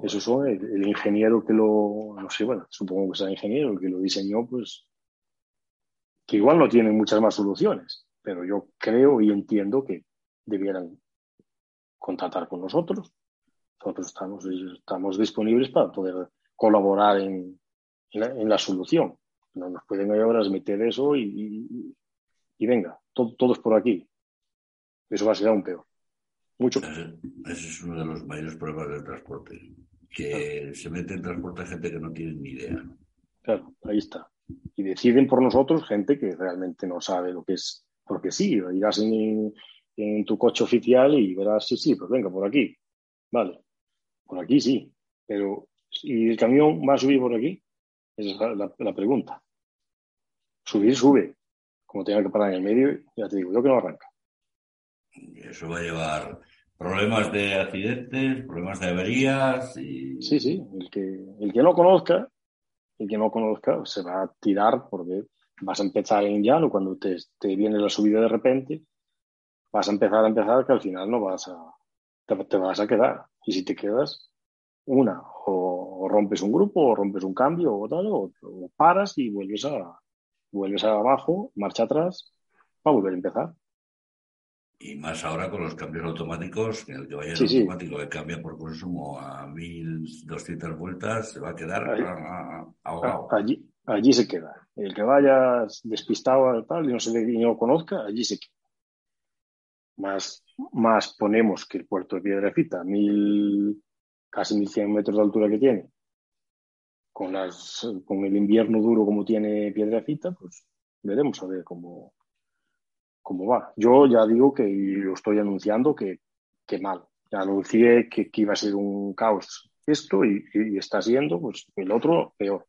[SPEAKER 2] Eso son el, ingeniero que lo, no sé, bueno, supongo que sea ingeniero, el que lo diseñó, pues, que igual no tienen muchas más soluciones, pero yo creo y entiendo que debieran contratar con nosotros. Nosotros estamos, estamos disponibles para poder colaborar en, en, la, solución. No nos pueden ahora meter eso y, y, venga, todos por aquí. Eso va a ser aún peor. Mucho.
[SPEAKER 1] Ese, es uno de los mayores problemas del transporte, que se mete en transporte gente que no tiene ni idea.
[SPEAKER 2] Claro, ahí está. Y deciden por nosotros gente que realmente no sabe lo que es. Porque sí, irás en, en tu coche oficial y verás, sí, sí, pues venga, por aquí. Vale, por aquí sí, pero ¿y el camión va a subir por aquí? Esa es la, pregunta. Subir, sube. Como tenga que parar en el medio, ya te digo, yo que no arranca.
[SPEAKER 1] Eso va a llevar problemas de accidentes, problemas de averías y...
[SPEAKER 2] Sí, sí, el que, el que no conozca, el que no conozca se va a tirar porque vas a empezar en llano cuando te, te viene la subida de repente, vas a empezar a empezar que al final no vas a, te vas a quedar. Y si te quedas, una, o, rompes un grupo, o rompes un cambio, o tal, o, paras y vuelves a vuelves abajo, marcha atrás, para volver a empezar.
[SPEAKER 1] Y más ahora con los cambios automáticos, el que vaya el automático que cambia por consumo a 1200 vueltas, se va a quedar ahogado.
[SPEAKER 2] Allí, allí se queda. El que vaya despistado tal y no se y no lo conozca, allí se queda. Más, más ponemos que el puerto de Piedrefita, mil, casi 1100 metros de altura que tiene, con, las, con el invierno duro como tiene Piedrefita, pues veremos a ver cómo, cómo va. Yo ya digo que lo estoy anunciando que, que mal. Ya anuncié que, iba a ser un caos esto y, y, está siendo pues, el otro peor.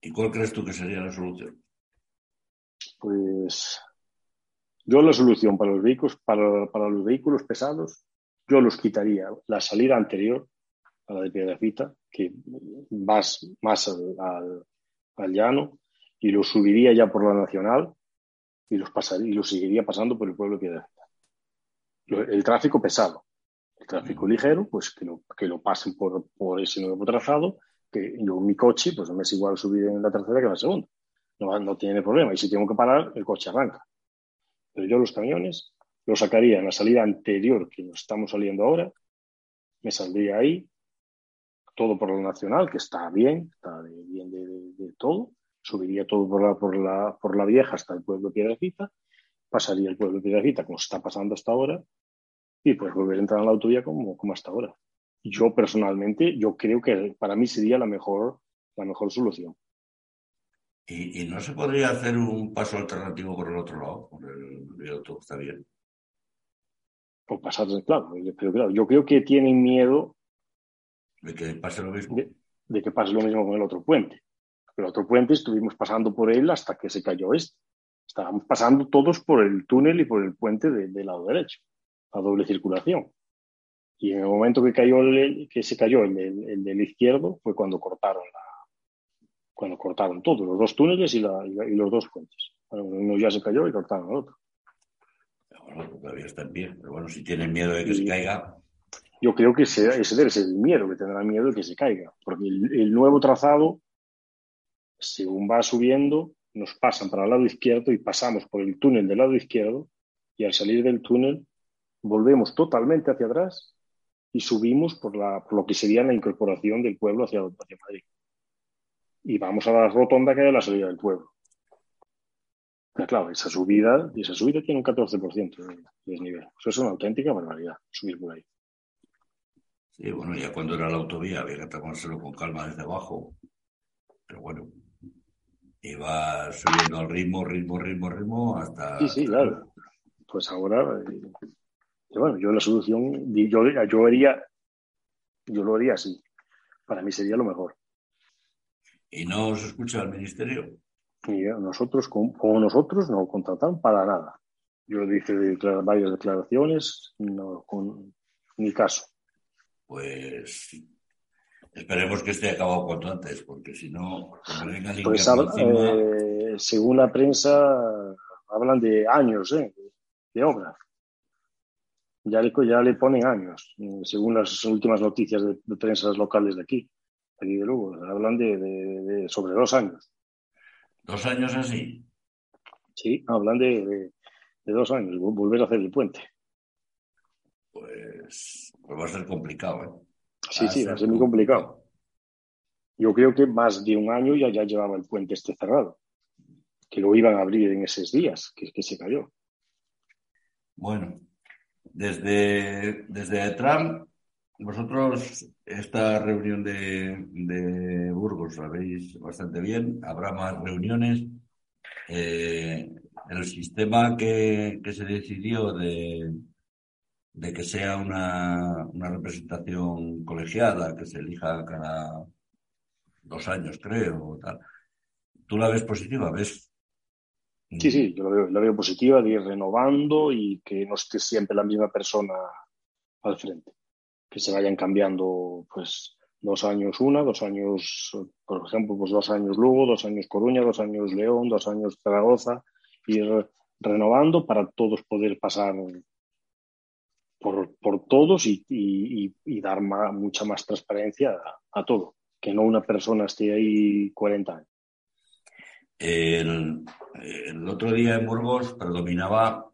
[SPEAKER 1] ¿Y cuál crees tú que sería la solución?
[SPEAKER 2] Pues yo la solución para los vehículos, para, para los vehículos pesados, yo los quitaría la salida anterior a la de Piedrafita, que vas más al, al, llano, y los subiría ya por la nacional y los, pasaría, y los seguiría pasando por el pueblo de Piedrafita. El tráfico pesado, el tráfico ligero, pues que lo, que lo pasen por, por ese nuevo trazado, que yo, mi coche, pues no me es igual subir en la tercera que en la segunda. No, no tiene problema. Y si tengo que parar, el coche arranca. Pero yo los camiones los sacaría en la salida anterior que nos estamos saliendo ahora, me saldría ahí, todo por la nacional, que está bien, está bien de, todo, subiría todo por la, por, la, por la vieja hasta el pueblo de Piedrecita, pasaría el pueblo de Piedrecita como está pasando hasta ahora, y pues volver a entrar en la autovía como, como hasta ahora. Yo personalmente, yo creo que para mí sería la mejor, la mejor solución.
[SPEAKER 1] ¿Y, no se podría hacer un paso alternativo por el otro lado? Por el viaducto está bien.
[SPEAKER 2] O pasar, claro, pero claro, yo creo que tienen miedo
[SPEAKER 1] de que pase lo mismo.
[SPEAKER 2] De, que pase lo mismo con el otro puente. El otro puente estuvimos pasando por él hasta que se cayó este. Estábamos pasando todos por el túnel y por el puente del lado derecho, a doble circulación. Y en el momento que cayó el, que se cayó el, el del izquierdo fue cuando cortaron la, cuando cortaron todos, los dos túneles y, los dos puentes. uno ya se cayó y cortaron el otro.
[SPEAKER 1] Bueno, todavía está en pie, pero bueno, si tienen miedo de que se caiga.
[SPEAKER 2] Yo creo que ese, debe ser el miedo, que tendrá miedo de que se caiga, porque el, nuevo trazado, según va subiendo, nos pasan para el lado izquierdo y pasamos por el túnel del lado izquierdo y al salir del túnel volvemos totalmente hacia atrás y subimos por, la, por lo que sería la incorporación del pueblo hacia, Madrid y vamos a la rotonda que hay la salida del pueblo. Pero claro, esa subida, esa subida tiene un 14% de desnivel. Eso es una auténtica barbaridad, subir por ahí.
[SPEAKER 1] Sí, bueno, ya cuando era la autovía había que tomárselo con calma desde abajo. Pero bueno, iba subiendo al ritmo, ritmo, ritmo, ritmo hasta...
[SPEAKER 2] Sí, sí, claro. Pues ahora, eh, bueno, yo la solución, yo, yo haría, yo lo haría así. Para mí sería lo mejor.
[SPEAKER 1] ¿Y no os escucha el ministerio?
[SPEAKER 2] Y nosotros, como nosotros, no contratan para nada. Yo dije varias declaraciones, no, con ni caso.
[SPEAKER 1] Pues esperemos que esté acabado cuanto antes, porque si no,
[SPEAKER 2] pues eh, según la prensa, hablan de años ¿eh? de obra. ya le, ya le ponen años, según las últimas noticias de, de prensas locales de aquí, aquí de Lugo. Hablan de, de, sobre dos años.
[SPEAKER 1] ¿Dos años así?
[SPEAKER 2] Sí, hablan de, dos años, volver a hacer el puente.
[SPEAKER 1] Pues, pues va a ser complicado, ¿eh?
[SPEAKER 2] Sí, sí, va a ser muy complicado. Yo creo que más de un año ya, ya llevaba el puente este cerrado, que lo iban a abrir en esos días, que, que se cayó.
[SPEAKER 1] Bueno, desde, desde Trump, vosotros esta reunión de, de Burgos la veis bastante bien, habrá más reuniones. Eh, el sistema que, que se decidió de, de que sea una, una representación colegiada, que se elija cada dos años, creo, tal. ¿Tú la ves positiva? ¿Ves?
[SPEAKER 2] Sí, sí, yo la veo, positiva de ir renovando y que no esté siempre la misma persona al frente. Que se vayan cambiando, pues, dos años una, dos años, por ejemplo, pues dos años Lugo, dos años Coruña, dos años León, dos años Zaragoza, ir renovando para todos poder pasar por, por todos y, y, y dar mucha más transparencia a, a, todo, que no una persona esté ahí 40 años.
[SPEAKER 1] El, el otro día en Burgos predominaba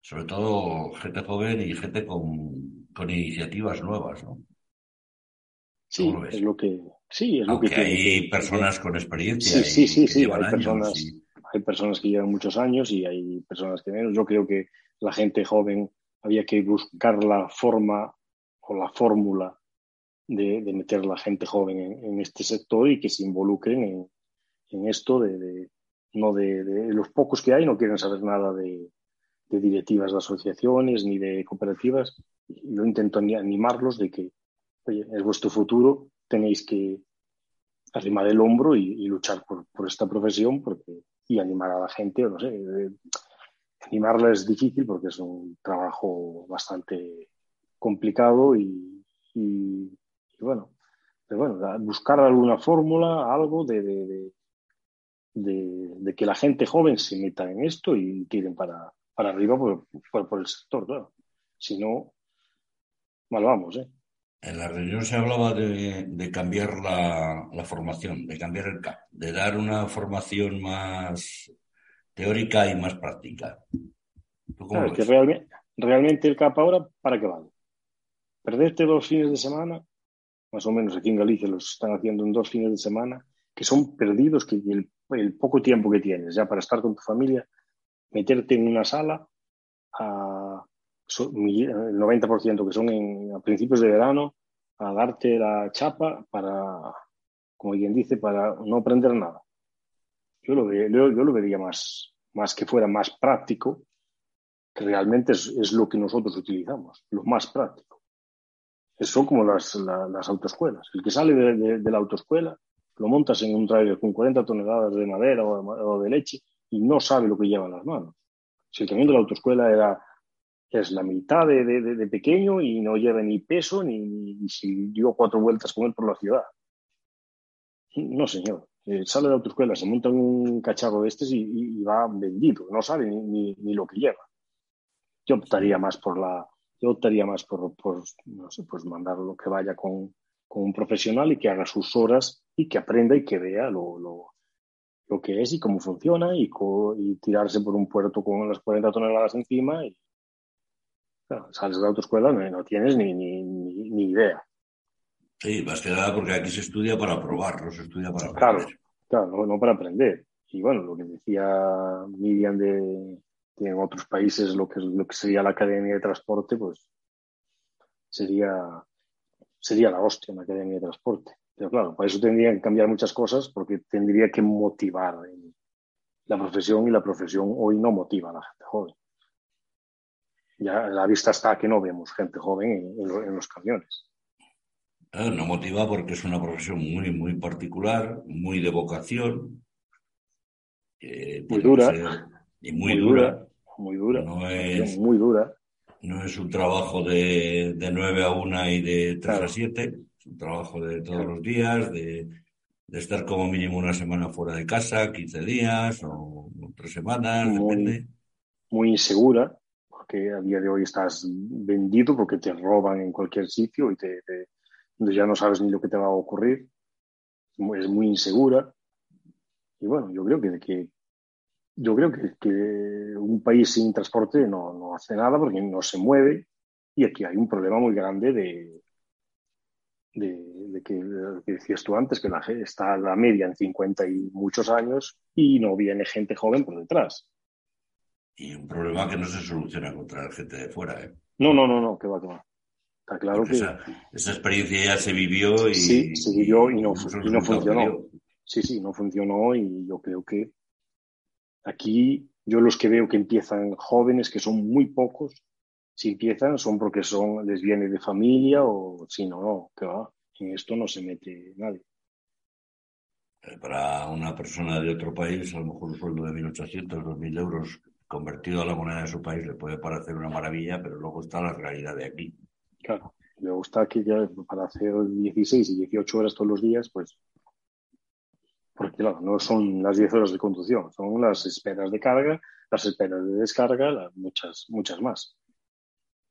[SPEAKER 1] sobre todo gente joven y gente con, con iniciativas nuevas, ¿no?
[SPEAKER 2] Sí, es lo que sí, es
[SPEAKER 1] Aunque
[SPEAKER 2] lo que
[SPEAKER 1] hay personas
[SPEAKER 2] que,
[SPEAKER 1] con experiencia.
[SPEAKER 2] Sí, sí, sí, sí.
[SPEAKER 1] Hay
[SPEAKER 2] personas,
[SPEAKER 1] y...
[SPEAKER 2] hay personas que llevan muchos años y hay personas que menos. Yo creo que la gente joven había que buscar la forma o la fórmula de, meter la gente joven en, este sector y que se involucren en, esto de, no de, los pocos que hay no quieren saber nada de, directivas de asociaciones ni de cooperativas. Yo intento animarlos de que, oye, es vuestro futuro, tenéis que arrimar el hombro y, luchar por, esta profesión porque, y animar a la gente, no sé, animarla es difícil porque es un trabajo bastante complicado y, bueno, pero bueno, buscar alguna fórmula, algo de, de, de, que la gente joven se meta en esto y tiren para, para arriba por, por, el sector, claro. Si no, mal vamos, ¿eh?
[SPEAKER 1] En la reunión se hablaba de, de cambiar la, la, formación, de cambiar el CAP, de dar una formación más teórica y más práctica.
[SPEAKER 2] Claro, es que realmente, realmente el CAP ahora, ¿para qué vale? Perderte dos fines de semana, más o menos aquí en Galicia los están haciendo en dos fines de semana, que son perdidos, que el, el poco tiempo que tienes ya para estar con tu familia, meterte en una sala a el 90% que son en, a principios de verano a darte la chapa para, como quien dice, para no aprender nada. Yo lo, yo, yo lo vería más, más que fuera más práctico, que realmente es, es lo que nosotros utilizamos, lo más práctico. Son como las, la, las autoescuelas. El que sale de, de, de, la autoescuela lo montas en un trailer con 40 toneladas de madera o, o de leche y no sabe lo que lleva en las manos. Si el camión de la autoescuela era es la mitad de, de, de, pequeño y no lleva ni peso ni, ni, si dio cuatro vueltas con él por la ciudad. No, señor. Eh, sale de la autoescuela, se monta un cacharro de estos y, va vendido, no sabe ni, ni, lo que lleva. Yo optaría más por la, yo optaría más por, por no sé, pues mandarlo que vaya con, con, un profesional y que haga sus horas y que aprenda y que vea lo, lo, lo que es y cómo funciona y, tirarse por un puerto con las 40 toneladas encima y, sales de la autoescuela no, no tienes ni, ni, ni, idea.
[SPEAKER 1] Sí, más nada porque aquí se estudia para probar, no se estudia para
[SPEAKER 2] aprender. Claro, claro no, para aprender. Y bueno, lo que decía Miriam de que en otros países lo que, lo que sería la Academia de Transporte, pues sería, sería la hostia la Academia de Transporte. Pero claro, para eso tendrían que cambiar muchas cosas porque tendría que motivar la profesión y la profesión hoy no motiva a la gente joven ya la vista está que no vemos gente joven en, en, en los camiones.
[SPEAKER 1] No motiva porque es una profesión muy, muy particular, muy de vocación.
[SPEAKER 2] Eh, muy dura. Ser,
[SPEAKER 1] y muy, muy dura, dura,
[SPEAKER 2] Muy dura.
[SPEAKER 1] No es,
[SPEAKER 2] muy dura.
[SPEAKER 1] No es un trabajo de, de 9 a 1 y de 3 claro. a 7. Es un trabajo de todos claro. los días, de, de, estar como mínimo una semana fuera de casa, 15 días o, o 3 semanas,
[SPEAKER 2] muy,
[SPEAKER 1] depende.
[SPEAKER 2] Muy insegura que a día de hoy estás vendido porque te roban en cualquier sitio y te, ya no sabes ni lo que te va a ocurrir. Es muy insegura. Y bueno, yo creo que, que yo creo que, que, un país sin transporte no, no, hace nada porque no se mueve y aquí hay un problema muy grande de, de, que, decías tú antes, que la, está la media en 50 y muchos años y no viene gente joven por detrás.
[SPEAKER 1] Y un problema que no se soluciona contra gente de fuera. ¿eh?
[SPEAKER 2] No, no, no, no, que va, que va. Está claro que.
[SPEAKER 1] Esa, experiencia ya se vivió y.
[SPEAKER 2] Sí, se vivió y no, y no funcionó. Sí, sí, no funcionó y yo creo que aquí, yo los que veo que empiezan jóvenes, que son muy pocos, si empiezan son porque son, les viene de familia o si no, no, que va, en esto no se mete nadie.
[SPEAKER 1] Eh, para una persona de otro país, a lo mejor un sueldo de 1.800, 2.000 euros convertido a la moneda de su país le puede parecer una maravilla, pero luego está la realidad de aquí.
[SPEAKER 2] Claro, luego está que ya para hacer 16 y 18 horas todos los días, pues, porque claro, no son las 10 horas de conducción, son las esperas de carga, las esperas de descarga, muchas, muchas más.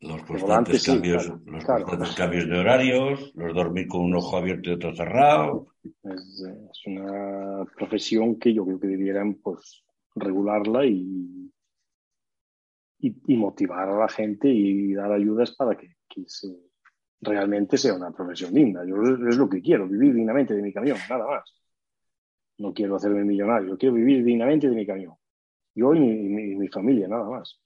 [SPEAKER 1] Los constantes, cambios, los constantes cambios de horarios, los dormir con un ojo abierto y otro cerrado.
[SPEAKER 2] Es, una profesión que yo creo que debieran pues regularla y, y, motivar a la gente y dar ayudas para que, realmente sea una profesión digna. Yo es lo que quiero, vivir dignamente de mi camión, nada más. No quiero hacerme millonario, quiero vivir dignamente de mi camión. Yo y mi familia, nada más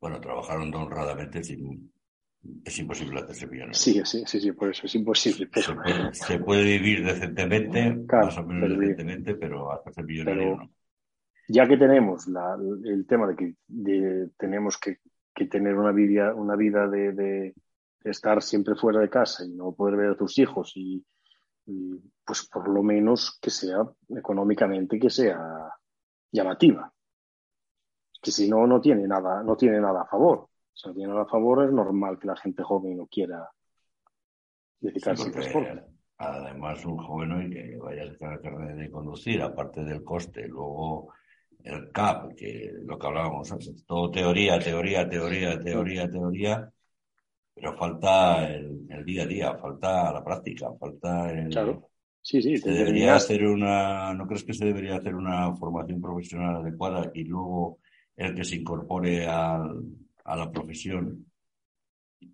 [SPEAKER 1] bueno, trabajaron honradamente es imposible hacerse millonario.
[SPEAKER 2] Sí, sí, sí, sí, por eso es imposible.
[SPEAKER 1] Se, puede, vivir decentemente, más o menos decentemente, pero hacerse millonario no.
[SPEAKER 2] Ya que tenemos el tema de que tenemos que, tener una vida, una vida de, estar siempre fuera de casa y no poder ver a tus hijos y, pues por lo menos que sea económicamente que sea llamativa que si no, no tiene nada, no tiene nada a favor. Si no tiene nada a favor, es normal que la gente joven no quiera dedicarse al transporte.
[SPEAKER 1] Además, un joven hoy que vaya a sacar de conducir, aparte del coste, luego el CAP, que lo que hablábamos antes, todo teoría, teoría, teoría, teoría, teoría, pero falta el, día a día, falta la práctica, falta el...
[SPEAKER 2] Claro. Sí, sí,
[SPEAKER 1] se debería hacer una, ¿no crees que se debería hacer una formación profesional adecuada y luego el que se incorpore a, la profesión,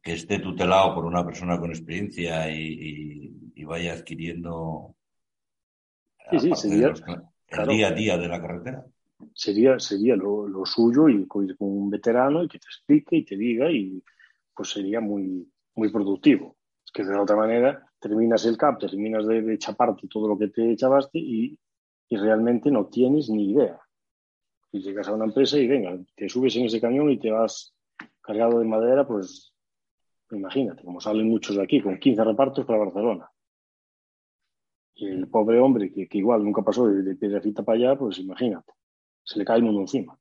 [SPEAKER 1] que esté tutelado por una persona con experiencia y, vaya adquiriendo
[SPEAKER 2] el
[SPEAKER 1] día a día de la carretera.
[SPEAKER 2] Sería, sería lo, suyo y con un veterano y que te explique y te diga y pues sería muy, muy productivo. Es que de otra manera terminas el CAP, terminas de, de chaparte todo lo que te echabaste y, y realmente no tienes ni idea. Y llegas a una empresa y venga, te subes en ese camión y te vas cargado de madera, pues imagínate, como salen muchos de aquí, con 15 repartos para Barcelona. Y el pobre hombre, que, igual nunca pasó de, de para allá, pues imagínate, se le cae el mundo encima.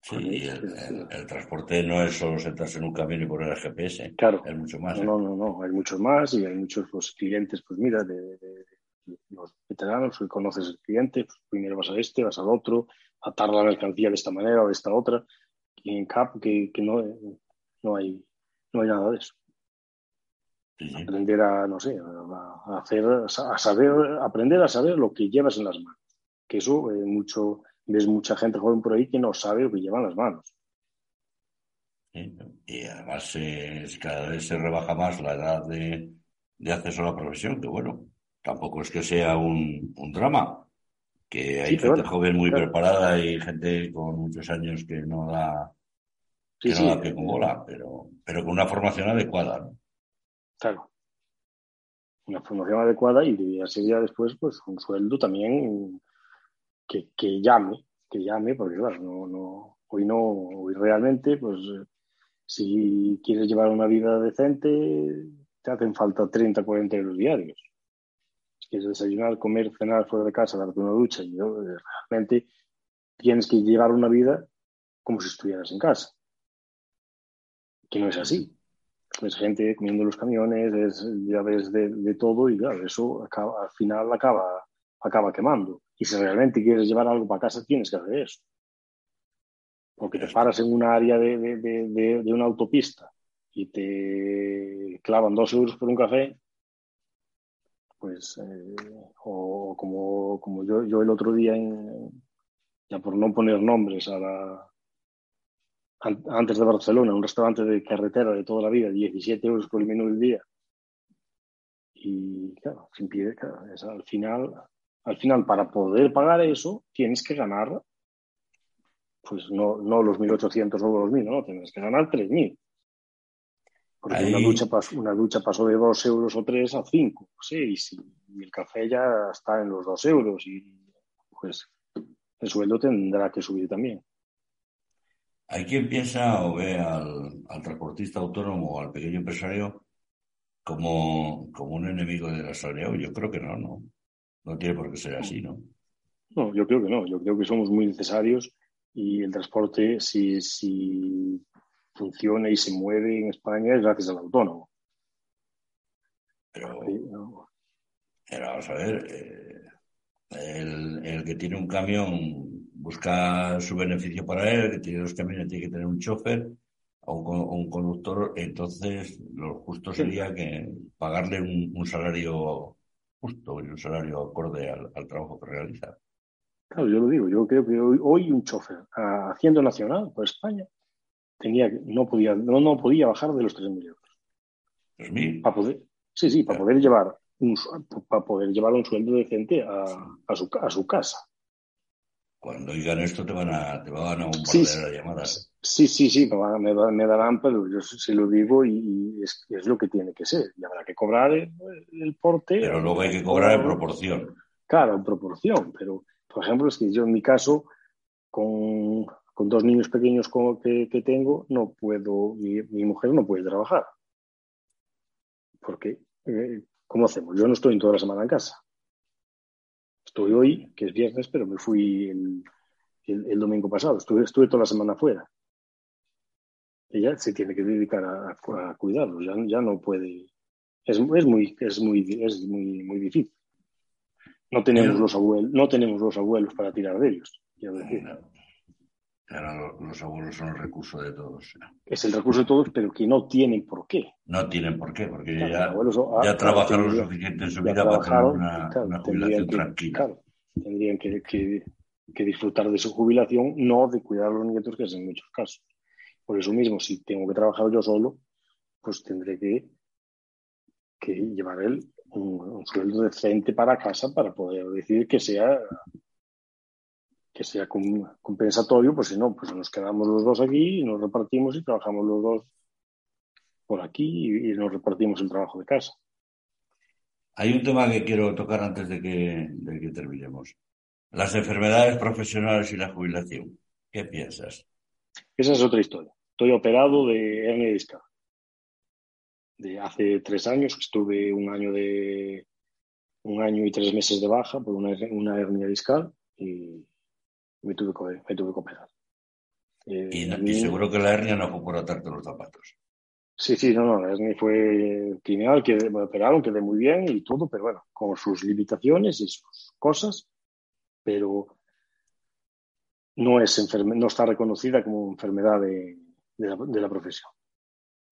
[SPEAKER 1] Sí, el, transporte no es solo sentarse en un camión y poner el GPS.
[SPEAKER 2] Claro.
[SPEAKER 1] Hay mucho más.
[SPEAKER 2] No, no, no, hay muchos más y hay muchos pues, clientes, pues mira, de, los veteranos que conoces el cliente, pues primero vas a este, vas al otro, atar la mercancía de esta manera o de esta otra. Y en CAP que, que no, no, hay, no hay nada de eso. Aprender a, no sé, a, hacer, a saber, aprender a saber lo que llevas en las manos. Que eso, eh, mucho, ves mucha gente joven por ahí que no sabe lo que lleva en las manos.
[SPEAKER 1] Y además eh, cada vez se rebaja más la edad de, de acceso a la profesión, que bueno, tampoco es que sea un, un drama, que hay gente joven muy preparada y gente con muchos años que no da, que no da pie con bola, pero, pero con una formación adecuada. ¿no?
[SPEAKER 2] Claro. Una formación adecuada y ya después, pues un sueldo también que, que llame, que llame, porque claro, no, no, hoy no, hoy realmente, pues si quieres llevar una vida decente, te hacen falta 30, 40 euros diarios quieres desayunar, comer, cenar fuera de casa, darte una ducha y eh, realmente tienes que llevar una vida como si estuvieras en casa. Que no es así. Es gente comiendo los camiones, es, ya ves de, todo y claro, eso al final acaba, acaba quemando. Y si realmente quieres llevar algo para casa, tienes que hacer eso. Porque te paras en un área de, de, de, una autopista y te clavan dos euros por un café, pues, eh, o como, como yo, yo el otro día, ya por no poner nombres a la, antes de Barcelona, un restaurante de carretera de toda la vida, 17 euros por el menú del día. Y claro, sin pie, al final, al final, para poder pagar eso, tienes que ganar, pues no, no los 1.800 o los 1.000, no, tienes que ganar 3.000. Porque una, ducha pasó, una ducha pasó de 2 euros o 3 a 5, 6, y el café ya está en los 2 euros, y pues el sueldo tendrá que subir también.
[SPEAKER 1] ¿Hay quien piensa o ve al, transportista autónomo o al pequeño empresario como, como un enemigo del asalariado? Yo creo que no, no. No tiene por qué ser así, ¿no?
[SPEAKER 2] No, yo creo que no. Yo creo que somos muy necesarios y el transporte, si, si funciona y se mueve en España, es gracias al autónomo.
[SPEAKER 1] Pero, pero vamos a ver, eh, el, el, que tiene un camión busca su beneficio para él, que tiene dos camiones, tiene que tener un chofer o un, conductor, entonces lo justo sería que pagarle un, salario justo y un salario acorde al, trabajo que realiza.
[SPEAKER 2] Claro, yo lo digo, yo creo que hoy, un chofer haciendo nacional por España tenía no podía no, no podía bajar de los 3.000 euros.
[SPEAKER 1] ¿3.000?
[SPEAKER 2] Para poder, sí, sí, para poder llevar un, para poder llevar un sueldo decente a, a, su, a su casa.
[SPEAKER 1] Cuando oigan esto te van a, te van a bombardear sí, las llamadas.
[SPEAKER 2] Sí, sí, sí, me, me, darán, pero yo se lo digo y, es, es, lo que tiene que ser. Y habrá que cobrar el, porte.
[SPEAKER 1] Pero luego hay que cobrar en proporción.
[SPEAKER 2] Claro, en proporción. Pero, por ejemplo, es que yo en mi caso, con, con dos niños pequeños como que, que tengo, no puedo, mi, mi, mujer no puede trabajar. Porque, eh, ¿cómo hacemos? Yo no estoy en toda la semana en casa. Estoy hoy, que es viernes, pero me fui el, domingo pasado. Estuve, estuve toda la semana fuera. Ella se tiene que dedicar a, a cuidarlos, ya, ya no puede. Es, es, muy, es, muy, es muy, muy difícil. No tenemos, los abuelos, no tenemos los abuelos para tirar de ellos.
[SPEAKER 1] Claro, los abuelos son el recurso de todos.
[SPEAKER 2] Es el recurso de todos, pero que no tienen por qué.
[SPEAKER 1] No tienen por qué, porque ya, ya trabajaron lo suficiente en su vida para tener una, jubilación tranquila.
[SPEAKER 2] tendrían que, que, disfrutar de su jubilación, no de cuidar a los nietos, que es en muchos casos. Por eso mismo, si tengo que trabajar yo solo, pues tendré que, que llevar él un sueldo decente para casa para poder decir que sea que sea compensatorio, pues si no, pues nos quedamos los dos aquí y nos repartimos y trabajamos los dos por aquí y, nos repartimos el trabajo de casa.
[SPEAKER 1] Hay un tema que quiero tocar antes de que, de que terminemos. Las enfermedades profesionales y la jubilación. ¿Qué piensas?
[SPEAKER 2] Esa es otra historia. Estoy operado de hernia discal. De hace tres años estuve un año de un año y tres meses de baja por una, una hernia discal y, me tuve que, me tuve que operar.
[SPEAKER 1] Eh, y, seguro que la hernia no fue por atarte los zapatos.
[SPEAKER 2] Sí, sí, no, no, la hernia fue criminal, que me operaron, quedé muy bien y todo, pero bueno, con sus limitaciones y sus cosas, pero no, es no está reconocida como enfermedad de, de, la, profesión.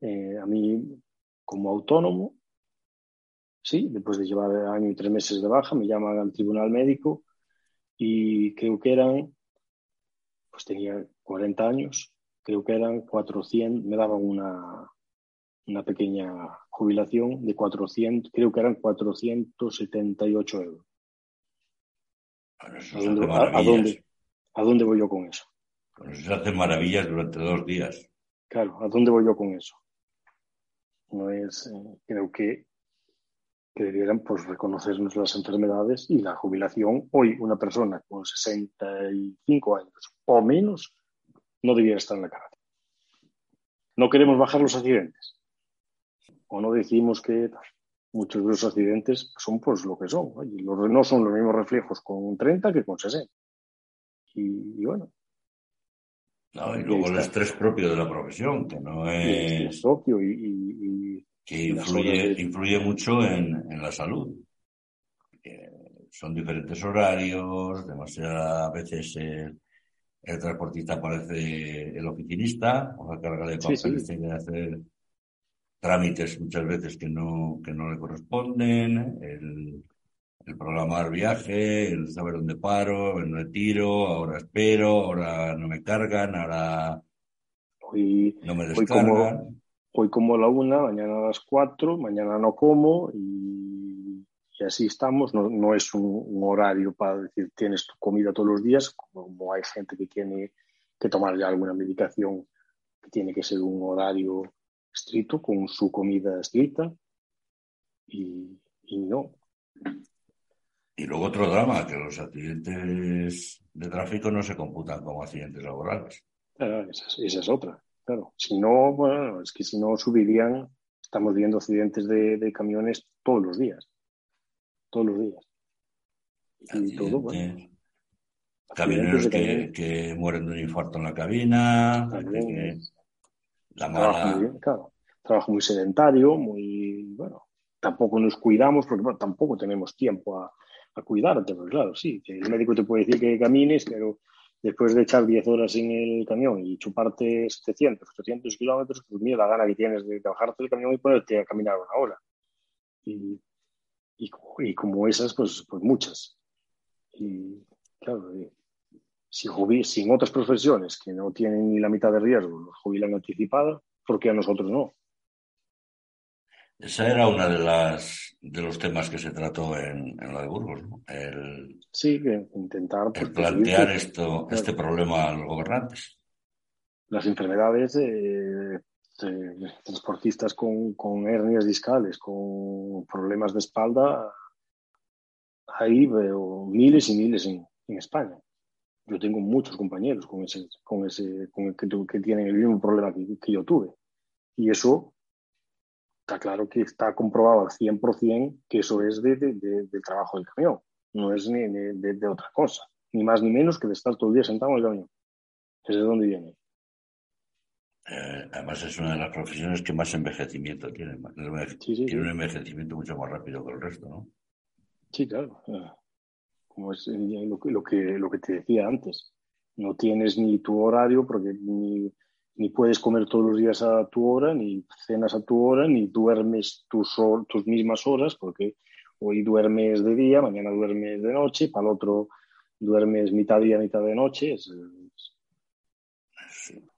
[SPEAKER 2] Eh, a mí, como autónomo, sí, después de llevar año y tres meses de baja, me llaman al tribunal médico y creo que eran pues tenía 40 años, creo que eran 400, me daban una, una pequeña jubilación de 400, creo que eran 478 euros. ¿A, dónde, ¿A, dónde, voy yo con eso?
[SPEAKER 1] Pues eso se hace maravillas durante dos días.
[SPEAKER 2] Claro, ¿a dónde voy yo con eso? No es, eh, creo que que debieran pues, reconocernos las enfermedades y la jubilación. Hoy una persona con 65 años o menos no debiera estar en la cárcel. No queremos bajar los accidentes. O no decimos que muchos de los accidentes son pues lo que son. no son los mismos reflejos con 30 que con 60. Y, bueno.
[SPEAKER 1] No, y luego el estrés propio de la profesión, que no es...
[SPEAKER 2] propio y
[SPEAKER 1] que influye, influye mucho en, en la salud. son diferentes horarios, demasiadas veces el transportista parece el oficinista, o la carga de papeles tiene que hacer trámites muchas veces que no, que no le corresponden, el, el programar viaje, el saber dónde paro, el retiro, ahora espero, ahora no me cargan, ahora
[SPEAKER 2] hoy,
[SPEAKER 1] no me
[SPEAKER 2] descargan. Hoy como, hoy como a la una, mañana a las cuatro, mañana no como y, y así estamos. No, no es un, un, horario para decir tienes tu comida todos los días, como hay gente que tiene que tomar ya alguna medicación que tiene que ser un horario estricto, con su comida estricta. Y, y no.
[SPEAKER 1] Y luego otro drama, que los accidentes de tráfico no se computan como accidentes laborales.
[SPEAKER 2] Ah, esa, esa, es otra, claro. Si no, bueno, es que si no subirían, estamos viendo accidentes de, de camiones todos los días. Todos los días.
[SPEAKER 1] Y todo, bueno. Camioneros que, que, mueren de un infarto en la cabina. Que,
[SPEAKER 2] la mala... trabajo, muy bien, claro. trabajo muy sedentario, muy, bueno, tampoco nos cuidamos porque bueno, tampoco tenemos tiempo a, a cuidarte, pues claro, sí, el médico te puede decir que camines, pero después de echar 10 horas en el camión y chuparte 700, 800 kilómetros, pues mira la gana que tienes de bajarte del camión y ponerte a caminar una hora. Y, y, como esas, pues, pues muchas. Y claro, eh, si, si en otras profesiones que no tienen ni la mitad de riesgo los jubilan anticipado, ¿por qué a nosotros no?
[SPEAKER 1] Esa era una de las de los temas que se trató en, en la de Burgos, ¿no? El,
[SPEAKER 2] sí, que intentar
[SPEAKER 1] pues, el plantear esto, este problema a los gobernantes.
[SPEAKER 2] Las enfermedades eh, de transportistas con, con, hernias discales, con problemas de espalda, ahí veo miles y miles en, en España. Yo tengo muchos compañeros con ese, con ese, con el que, que tienen el mismo problema que, que yo tuve. Y eso está claro que está comprobado al 100% que eso es de, de, de, del trabajo del camión, no es ni, de, otra cosa, ni más ni menos que de estar todo el día sentado en el camión. ¿Es de dónde viene?
[SPEAKER 1] Eh, además es una de las profesiones que más envejecimiento tiene. Sí, sí, tiene un envejecimiento mucho más rápido que el resto, ¿no?
[SPEAKER 2] Sí, claro. Como es eh, lo, lo, que, lo que te decía antes. No tienes ni tu horario porque ni ni puedes comer todos los días a tu hora, ni cenas a tu hora, ni duermes tus, tus mismas horas, porque hoy duermes de día, mañana duermes de noche, para el otro duermes mitad día, mitad de noche. Es,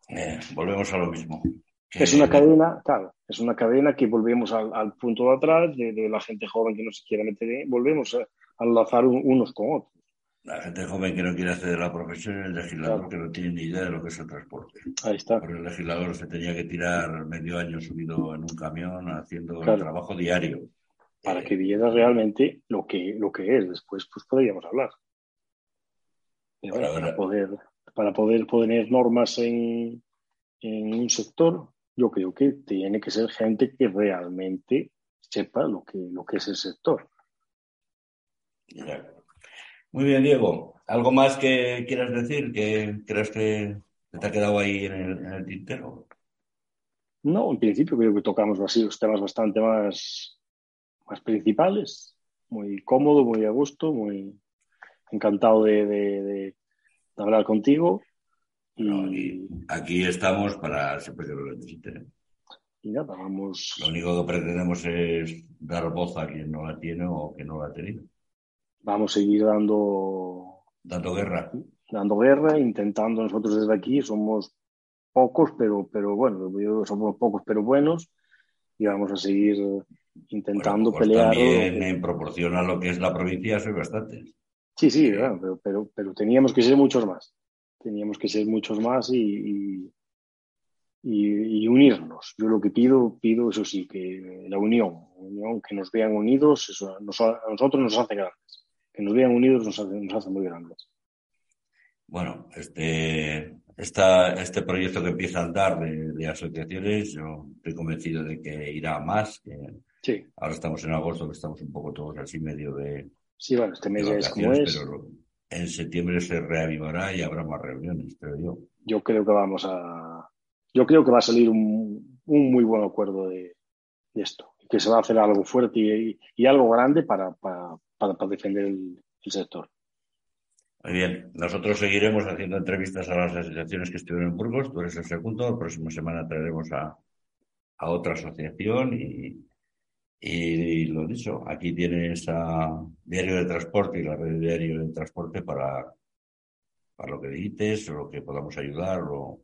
[SPEAKER 1] eh, volvemos a lo mismo.
[SPEAKER 2] Es una cadena, claro, es una cadena que volvemos al, al punto de atrás, de, de, la gente joven que no se quiere meter volvemos a, a enlazar unos con otros.
[SPEAKER 1] La gente joven que no quiere acceder a la profesión y el legislador claro. que no tiene ni idea de lo que es el transporte.
[SPEAKER 2] Ahí está.
[SPEAKER 1] Porque el legislador se tenía que tirar medio año subido en un camión haciendo claro. el trabajo diario.
[SPEAKER 2] Para eh, que viera realmente lo que, lo que es. Después pues podríamos hablar. Para, para, poder, para poder poner normas en, en un sector, yo creo que tiene que ser gente que realmente sepa lo que, lo que es el sector.
[SPEAKER 1] Ya. Muy bien, Diego. ¿Algo más que quieras decir? ¿Que crees que te ha quedado ahí en el, en el tintero?
[SPEAKER 2] No, en principio creo que tocamos así los temas bastante más, más principales. Muy cómodo, muy a gusto, muy encantado de, de, de, hablar contigo.
[SPEAKER 1] Y... No, y aquí estamos para siempre que lo necesiten.
[SPEAKER 2] Y nada, vamos.
[SPEAKER 1] Lo único que pretendemos es dar voz a quien no la tiene o que no la ha tenido
[SPEAKER 2] vamos a seguir dando
[SPEAKER 1] dando guerra.
[SPEAKER 2] dando guerra intentando nosotros desde aquí somos pocos pero pero bueno somos pocos pero buenos y vamos a seguir intentando
[SPEAKER 1] bueno, pues
[SPEAKER 2] pelear
[SPEAKER 1] también en proporción a lo que es la provincia soy bastante.
[SPEAKER 2] Sí sí claro, pero, pero, pero teníamos que ser muchos más. Teníamos que ser muchos más y, y, unirnos. Yo lo que pido, pido eso sí, que la unión, unión que nos vean unidos, eso a nosotros nos hace grandes que nos vean unidos nos hace, nos hace muy grandes.
[SPEAKER 1] Bueno, este, esta, este proyecto que empieza a andar de, de, asociaciones, yo estoy convencido de que irá más. Que
[SPEAKER 2] sí.
[SPEAKER 1] Ahora estamos en agosto, que estamos un poco todos así medio de.
[SPEAKER 2] Sí, bueno, este mes es como es.
[SPEAKER 1] Pero en septiembre se reavivará y habrá más reuniones, creo yo.
[SPEAKER 2] Yo creo que vamos a. Yo creo que va a salir un, un muy buen acuerdo de, de esto. Que se va a hacer algo fuerte y, y algo grande para, para, para, para defender el, sector.
[SPEAKER 1] Muy bien, nosotros seguiremos haciendo entrevistas a las asociaciones que estuvieron en Burgos, tú eres el segundo, la próxima semana traeremos a, a otra asociación y, y lo dicho, aquí tienes a Diario de Transporte y la red de Diario de Transporte para, para lo que dices, o lo que podamos ayudar, o,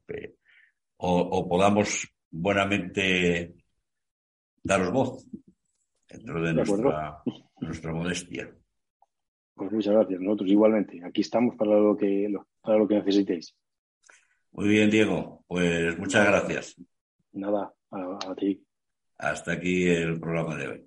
[SPEAKER 1] o, podamos buenamente daros voz dentro de, nuestra, nuestra modestia.
[SPEAKER 2] Pues muchas gracias. Nosotros igualmente. Aquí estamos para lo que, para lo que necesitéis.
[SPEAKER 1] Muy bien, Diego. Pues muchas gracias.
[SPEAKER 2] Nada, a, a ti.
[SPEAKER 1] Hasta aquí el programa de hoy.